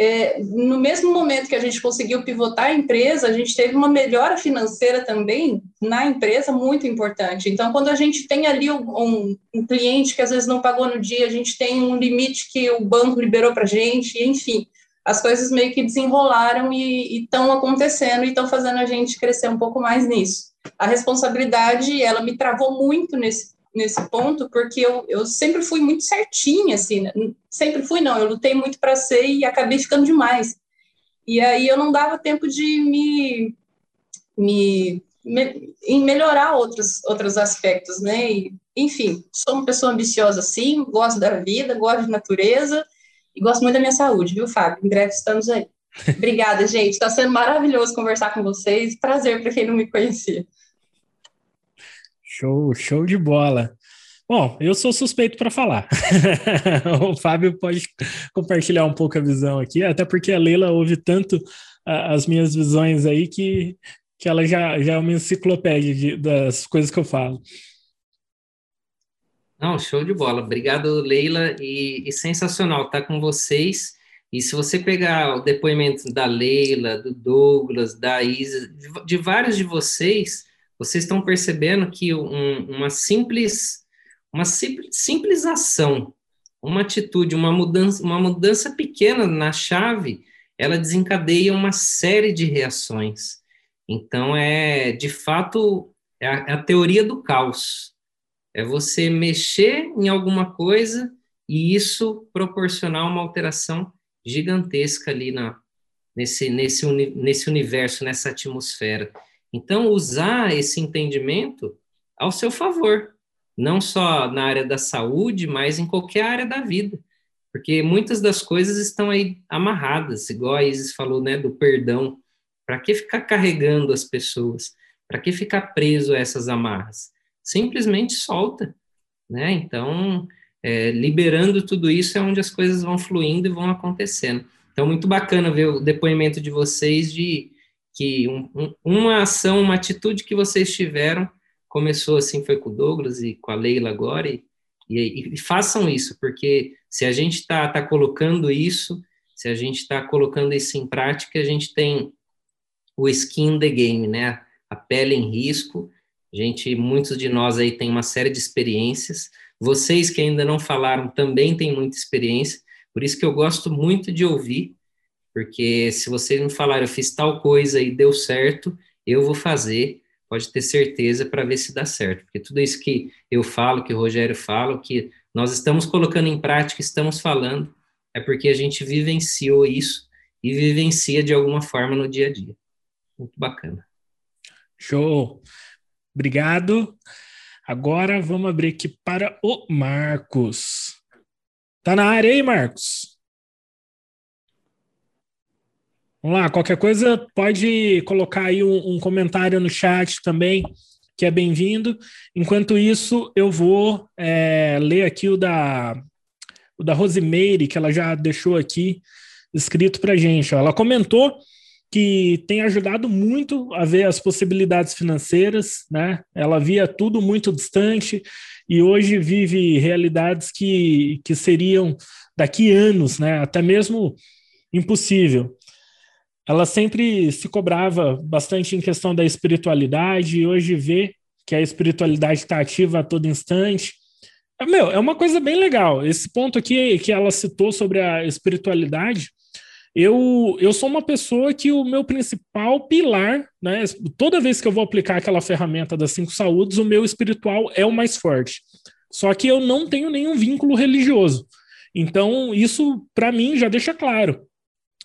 É, no mesmo momento que a gente conseguiu pivotar a empresa, a gente teve uma melhora financeira também na empresa muito importante. Então, quando a gente tem ali um, um cliente que às vezes não pagou no dia, a gente tem um limite que o banco liberou para a gente, enfim, as coisas meio que desenrolaram e estão acontecendo e estão fazendo a gente crescer um pouco mais nisso. A responsabilidade, ela me travou muito nesse nesse ponto, porque eu, eu sempre fui muito certinha, assim, né? sempre fui, não, eu lutei muito para ser e acabei ficando demais. E aí eu não dava tempo de me, me, me em melhorar outros, outros aspectos, né? E, enfim, sou uma pessoa ambiciosa, sim, gosto da vida, gosto de natureza e gosto muito da minha saúde, viu, Fábio? Em breve estamos aí. Obrigada, gente. Está sendo maravilhoso conversar com vocês. Prazer para quem não me conhecia. Show, show de bola. Bom, eu sou suspeito para falar. o Fábio pode compartilhar um pouco a visão aqui, até porque a Leila ouve tanto as minhas visões aí que, que ela já, já é uma enciclopédia de, das coisas que eu falo. Não, show de bola. Obrigado, Leila, e, e sensacional estar com vocês. E se você pegar o depoimento da Leila, do Douglas, da Isa, de, de vários de vocês, vocês estão percebendo que um, uma simples uma simples, simples ação, uma atitude, uma mudança, uma mudança pequena na chave, ela desencadeia uma série de reações. Então é, de fato, é a, é a teoria do caos. É você mexer em alguma coisa e isso proporcionar uma alteração gigantesca ali na, nesse, nesse, nesse universo, nessa atmosfera. Então, usar esse entendimento ao seu favor, não só na área da saúde, mas em qualquer área da vida, porque muitas das coisas estão aí amarradas, igual a Isis falou, né, do perdão. Para que ficar carregando as pessoas? Para que ficar preso a essas amarras? Simplesmente solta, né? Então, é, liberando tudo isso é onde as coisas vão fluindo e vão acontecendo. Então, muito bacana ver o depoimento de vocês de que um, um, uma ação, uma atitude que vocês tiveram começou assim, foi com o Douglas e com a Leila agora, e, e, e façam isso, porque se a gente está tá colocando isso, se a gente está colocando isso em prática, a gente tem o skin the game, né? A pele em risco. A gente, muitos de nós aí tem uma série de experiências. Vocês que ainda não falaram também têm muita experiência. Por isso que eu gosto muito de ouvir porque se você não falar, eu fiz tal coisa e deu certo, eu vou fazer, pode ter certeza para ver se dá certo. Porque tudo isso que eu falo, que o Rogério fala, que nós estamos colocando em prática, estamos falando, é porque a gente vivenciou isso e vivencia de alguma forma no dia a dia. Muito bacana. Show. Obrigado. Agora vamos abrir aqui para o Marcos. Tá na área aí, Marcos? Vamos lá, qualquer coisa pode colocar aí um, um comentário no chat também, que é bem-vindo. Enquanto isso, eu vou é, ler aqui o da, o da Rosimeire, que ela já deixou aqui escrito para gente. Ela comentou que tem ajudado muito a ver as possibilidades financeiras, né? Ela via tudo muito distante e hoje vive realidades que, que seriam daqui anos, né? Até mesmo impossível ela sempre se cobrava bastante em questão da espiritualidade e hoje vê que a espiritualidade está ativa a todo instante. É, meu, é uma coisa bem legal. Esse ponto aqui que ela citou sobre a espiritualidade, eu, eu sou uma pessoa que o meu principal pilar, né, toda vez que eu vou aplicar aquela ferramenta das cinco saúdes, o meu espiritual é o mais forte. Só que eu não tenho nenhum vínculo religioso. Então, isso, para mim, já deixa claro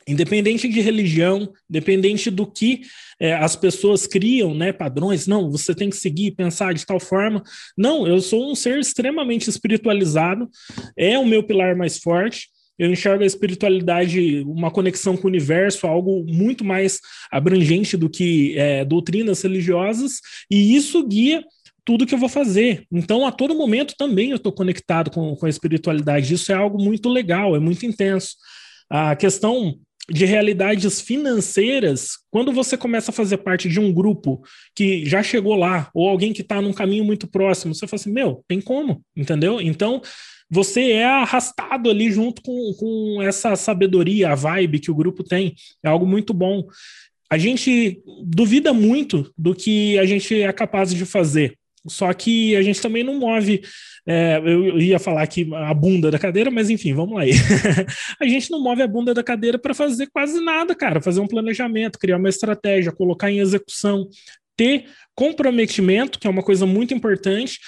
independente de religião, independente do que é, as pessoas criam, né, padrões, não, você tem que seguir, pensar de tal forma. Não, eu sou um ser extremamente espiritualizado, é o meu pilar mais forte. Eu enxergo a espiritualidade uma conexão com o universo, algo muito mais abrangente do que é, doutrinas religiosas, e isso guia tudo que eu vou fazer. Então, a todo momento também eu estou conectado com, com a espiritualidade. Isso é algo muito legal, é muito intenso. A questão de realidades financeiras, quando você começa a fazer parte de um grupo que já chegou lá, ou alguém que está num caminho muito próximo, você fala assim, meu, tem como, entendeu? Então, você é arrastado ali junto com, com essa sabedoria, a vibe que o grupo tem. É algo muito bom. A gente duvida muito do que a gente é capaz de fazer. Só que a gente também não move. É, eu ia falar aqui a bunda da cadeira, mas enfim, vamos lá a gente não move a bunda da cadeira para fazer quase nada, cara. Fazer um planejamento, criar uma estratégia, colocar em execução, ter comprometimento, que é uma coisa muito importante,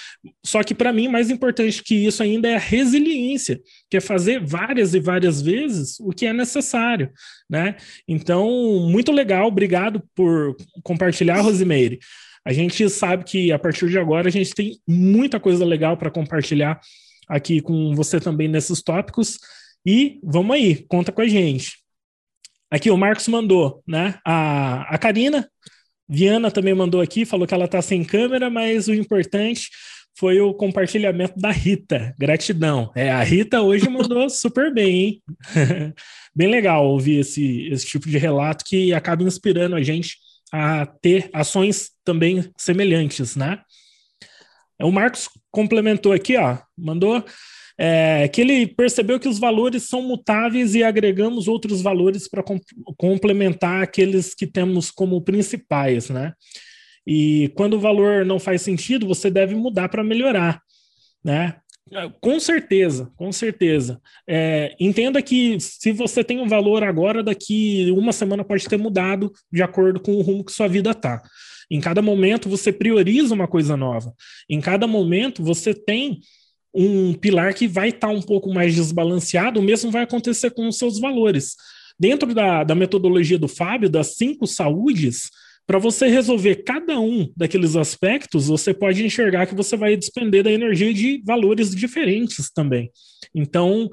só que para mim mais importante que isso ainda é a resiliência, que é fazer várias e várias vezes o que é necessário, né? Então, muito legal, obrigado por compartilhar, Rosimeire. A gente sabe que a partir de agora a gente tem muita coisa legal para compartilhar aqui com você também nesses tópicos. E vamos aí, conta com a gente. Aqui o Marcos mandou, né? A, a Karina Viana também mandou aqui, falou que ela está sem câmera, mas o importante foi o compartilhamento da Rita. Gratidão. É, a Rita hoje mandou super bem, hein? bem legal ouvir esse, esse tipo de relato que acaba inspirando a gente a ter ações também semelhantes, né? O Marcos complementou aqui, ó, mandou é, que ele percebeu que os valores são mutáveis e agregamos outros valores para com, complementar aqueles que temos como principais, né? E quando o valor não faz sentido, você deve mudar para melhorar, né? Com certeza, com certeza. É, entenda que se você tem um valor agora, daqui uma semana pode ter mudado de acordo com o rumo que sua vida está. Em cada momento você prioriza uma coisa nova. Em cada momento você tem um pilar que vai estar tá um pouco mais desbalanceado, o mesmo vai acontecer com os seus valores. Dentro da, da metodologia do Fábio, das cinco saúdes, para você resolver cada um daqueles aspectos, você pode enxergar que você vai despender da energia de valores diferentes também. Então,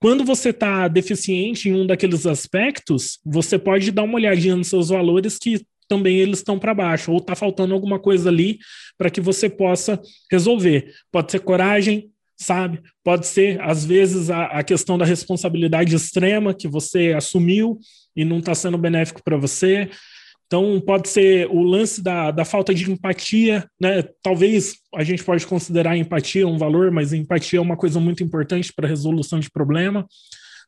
quando você está deficiente em um daqueles aspectos, você pode dar uma olhadinha nos seus valores que também eles estão para baixo, ou está faltando alguma coisa ali para que você possa resolver. Pode ser coragem, sabe? Pode ser, às vezes, a, a questão da responsabilidade extrema que você assumiu e não está sendo benéfico para você. Então, pode ser o lance da, da falta de empatia, né? Talvez a gente pode considerar empatia um valor, mas empatia é uma coisa muito importante para a resolução de problema.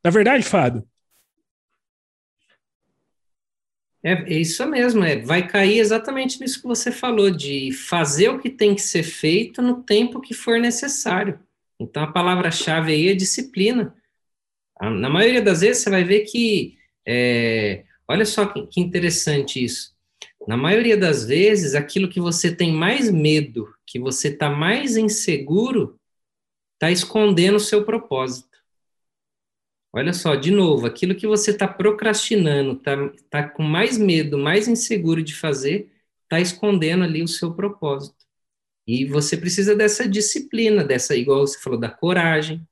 Na verdade, Fábio? É, é isso mesmo, é, vai cair exatamente nisso que você falou, de fazer o que tem que ser feito no tempo que for necessário. Então, a palavra-chave aí é disciplina. Na maioria das vezes, você vai ver que, é, olha só que, que interessante isso. Na maioria das vezes, aquilo que você tem mais medo, que você está mais inseguro, está escondendo o seu propósito. Olha só, de novo, aquilo que você está procrastinando, está tá com mais medo, mais inseguro de fazer, está escondendo ali o seu propósito. E você precisa dessa disciplina, dessa, igual você falou, da coragem,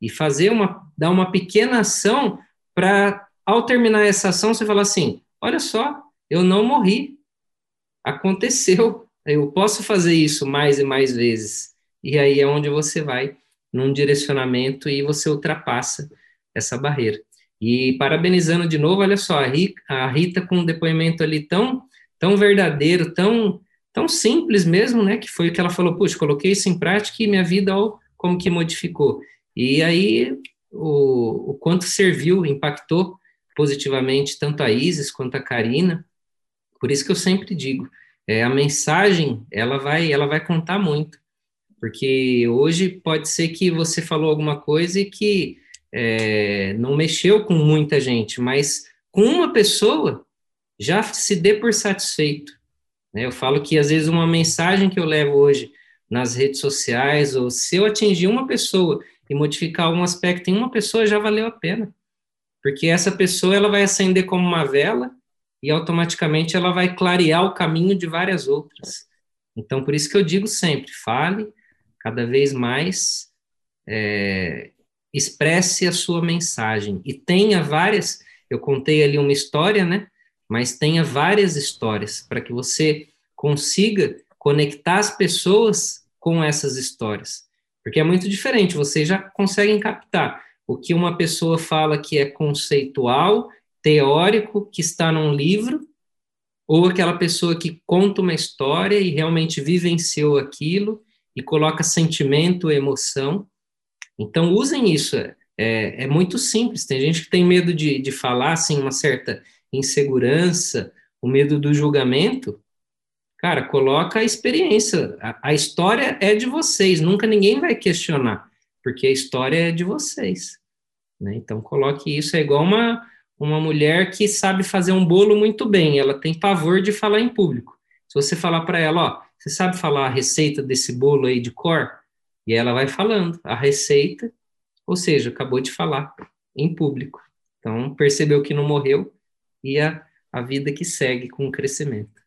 e fazer uma, dar uma pequena ação para, ao terminar essa ação, você falar assim: olha só, eu não morri, aconteceu, eu posso fazer isso mais e mais vezes. E aí é onde você vai num direcionamento e você ultrapassa essa barreira. E parabenizando de novo, olha só, a Rita, a Rita com um depoimento ali tão, tão verdadeiro, tão tão simples mesmo, né? Que foi o que ela falou, puxa, coloquei isso em prática e minha vida, ó, como que modificou. E aí, o, o quanto serviu, impactou positivamente tanto a Isis quanto a Karina. Por isso que eu sempre digo, é, a mensagem, ela vai, ela vai contar muito. Porque hoje pode ser que você falou alguma coisa e que é, não mexeu com muita gente, mas com uma pessoa já se dê por satisfeito. Né? Eu falo que, às vezes, uma mensagem que eu levo hoje nas redes sociais, ou se eu atingir uma pessoa e modificar um aspecto em uma pessoa, já valeu a pena. Porque essa pessoa ela vai acender como uma vela e automaticamente ela vai clarear o caminho de várias outras. Então, por isso que eu digo sempre, fale cada vez mais, é, expresse a sua mensagem e tenha várias. Eu contei ali uma história, né? mas tenha várias histórias para que você consiga conectar as pessoas com essas histórias. Porque é muito diferente, vocês já conseguem captar o que uma pessoa fala que é conceitual teórico que está num livro, ou aquela pessoa que conta uma história e realmente vivenciou aquilo e coloca sentimento, emoção. Então, usem isso. É, é muito simples. Tem gente que tem medo de, de falar, assim, uma certa insegurança, o medo do julgamento. Cara, coloca a experiência. A, a história é de vocês, nunca ninguém vai questionar, porque a história é de vocês. Né? Então, coloque isso. É igual uma, uma mulher que sabe fazer um bolo muito bem, ela tem pavor de falar em público. Se você falar para ela, ó, você sabe falar a receita desse bolo aí de cor? E ela vai falando a receita, ou seja, acabou de falar em público. Então, percebeu que não morreu e a, a vida que segue com o crescimento.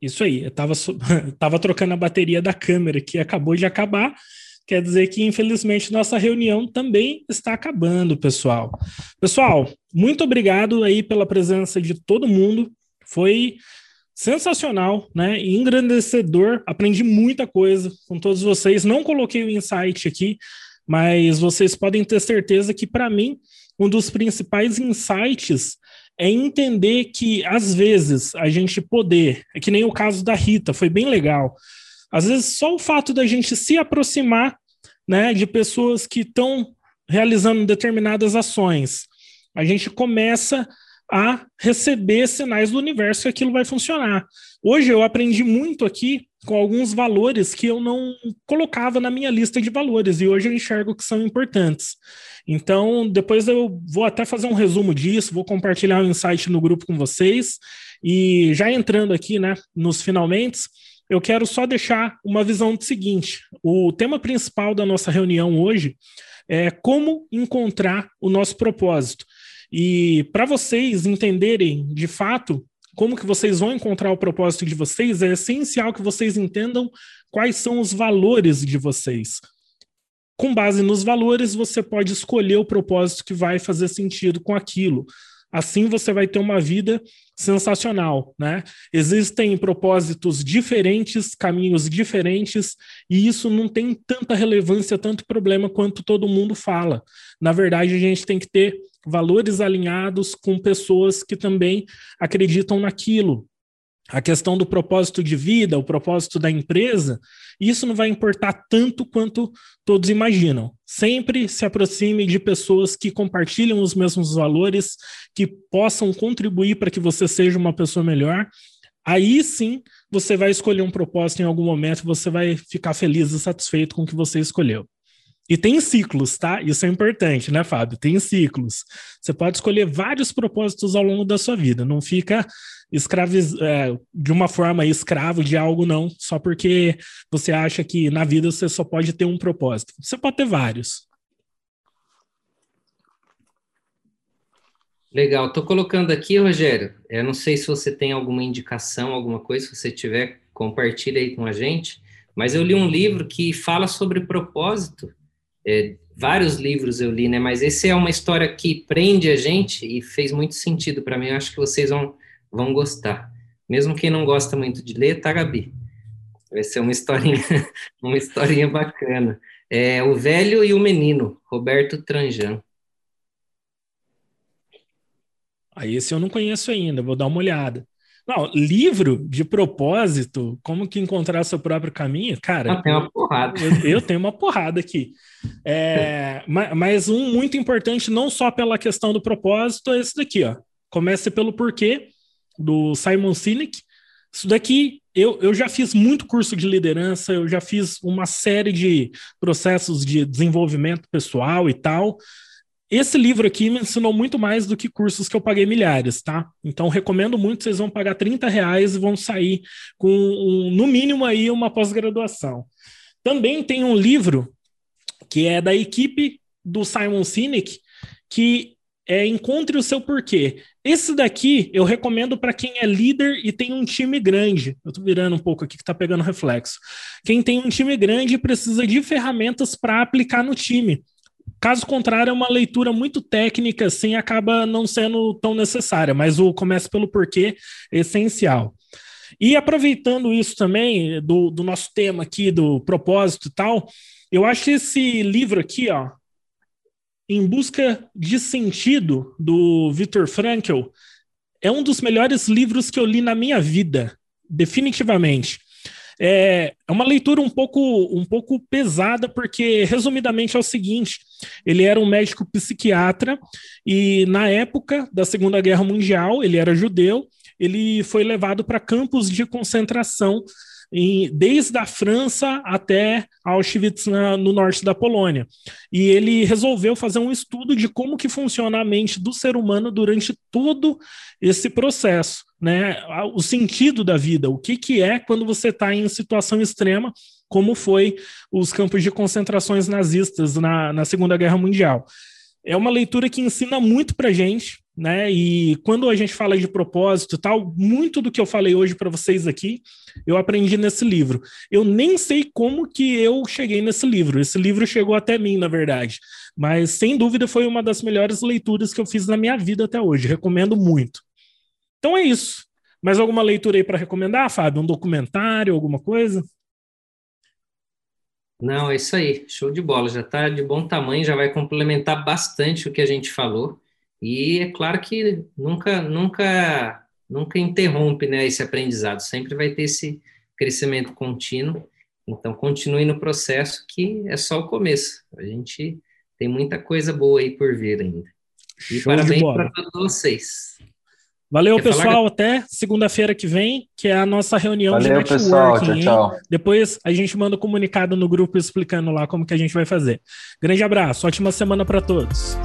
Isso aí, eu tava, tava trocando a bateria da câmera que acabou de acabar. Quer dizer que, infelizmente, nossa reunião também está acabando, pessoal. Pessoal, muito obrigado aí pela presença de todo mundo. Foi sensacional, né? Engrandecedor. Aprendi muita coisa com todos vocês. Não coloquei o insight aqui, mas vocês podem ter certeza que, para mim, um dos principais insights é entender que, às vezes, a gente poder, é que nem o caso da Rita, foi bem legal. Às vezes, só o fato da gente se aproximar né, de pessoas que estão realizando determinadas ações, a gente começa a receber sinais do universo que aquilo vai funcionar. Hoje eu aprendi muito aqui com alguns valores que eu não colocava na minha lista de valores e hoje eu enxergo que são importantes. Então, depois eu vou até fazer um resumo disso, vou compartilhar um insight no grupo com vocês. E já entrando aqui, né, nos finalmente, eu quero só deixar uma visão do seguinte: o tema principal da nossa reunião hoje é como encontrar o nosso propósito. E para vocês entenderem de fato como que vocês vão encontrar o propósito de vocês, é essencial que vocês entendam quais são os valores de vocês. Com base nos valores, você pode escolher o propósito que vai fazer sentido com aquilo. Assim você vai ter uma vida sensacional, né? Existem propósitos diferentes, caminhos diferentes, e isso não tem tanta relevância, tanto problema quanto todo mundo fala. Na verdade, a gente tem que ter valores alinhados com pessoas que também acreditam naquilo, a questão do propósito de vida, o propósito da empresa, isso não vai importar tanto quanto todos imaginam. Sempre se aproxime de pessoas que compartilham os mesmos valores, que possam contribuir para que você seja uma pessoa melhor. Aí sim você vai escolher um propósito em algum momento, você vai ficar feliz e satisfeito com o que você escolheu. E tem ciclos, tá? Isso é importante, né, Fábio? Tem ciclos. Você pode escolher vários propósitos ao longo da sua vida. Não fica escraviz... É, de uma forma escravo de algo, não, só porque você acha que na vida você só pode ter um propósito. Você pode ter vários. Legal, estou colocando aqui, Rogério. Eu não sei se você tem alguma indicação, alguma coisa, se você tiver, compartilha aí com a gente. Mas eu li um livro que fala sobre propósito é, vários livros eu li, né? Mas esse é uma história que prende a gente e fez muito sentido para mim. Eu acho que vocês vão, vão gostar. Mesmo quem não gosta muito de ler, tá, Gabi? Vai ser uma historinha, uma historinha bacana. É O Velho e o Menino, Roberto Tranjan. Aí esse eu não conheço ainda, vou dar uma olhada. Não, livro de propósito, como que encontrar seu próprio caminho, cara. Ah, tem uma porrada. Eu, eu, tenho uma porrada aqui. É, mas um muito importante, não só pela questão do propósito, é esse daqui, ó. Comece pelo porquê, do Simon Sinek. Isso daqui, eu, eu já fiz muito curso de liderança, eu já fiz uma série de processos de desenvolvimento pessoal e tal. Esse livro aqui me ensinou muito mais do que cursos que eu paguei milhares, tá? Então recomendo muito, vocês vão pagar 30 reais e vão sair com, um, no mínimo, aí uma pós-graduação. Também tem um livro que é da equipe do Simon Sinek, que é Encontre o Seu Porquê. Esse daqui eu recomendo para quem é líder e tem um time grande. Eu estou virando um pouco aqui que está pegando reflexo. Quem tem um time grande precisa de ferramentas para aplicar no time. Caso contrário, é uma leitura muito técnica, assim, acaba não sendo tão necessária, mas o Comece pelo Porquê é essencial. E aproveitando isso também, do, do nosso tema aqui, do propósito e tal, eu acho esse livro aqui, ó, Em Busca de Sentido, do Viktor Frankl, é um dos melhores livros que eu li na minha vida, definitivamente. É, é uma leitura um pouco, um pouco pesada, porque, resumidamente, é o seguinte: ele era um médico psiquiatra e, na época da Segunda Guerra Mundial, ele era judeu, ele foi levado para campos de concentração em, desde a França até Auschwitz na, no norte da Polônia. E ele resolveu fazer um estudo de como que funciona a mente do ser humano durante todo esse processo, né? O sentido da vida, o que, que é quando você está em situação extrema, como foi os campos de concentrações nazistas na, na Segunda Guerra Mundial. É uma leitura que ensina muito para gente, né? E quando a gente fala de propósito tal, muito do que eu falei hoje para vocês aqui, eu aprendi nesse livro. Eu nem sei como que eu cheguei nesse livro. Esse livro chegou até mim, na verdade. Mas sem dúvida foi uma das melhores leituras que eu fiz na minha vida até hoje. Recomendo muito. Então é isso. Mais alguma leitura aí para recomendar, Fábio? Um documentário, alguma coisa? Não, é isso aí. Show de bola. Já está de bom tamanho, já vai complementar bastante o que a gente falou. E é claro que nunca, nunca, nunca interrompe né, esse aprendizado, sempre vai ter esse crescimento contínuo. Então, continue no processo, que é só o começo. A gente tem muita coisa boa aí por vir ainda. E Show parabéns para todos vocês. Valeu, Quer pessoal. Falar? Até segunda-feira que vem, que é a nossa reunião Valeu, de networking. Pessoal. Tchau, tchau. Depois a gente manda um comunicado no grupo explicando lá como que a gente vai fazer. Grande abraço, ótima semana para todos.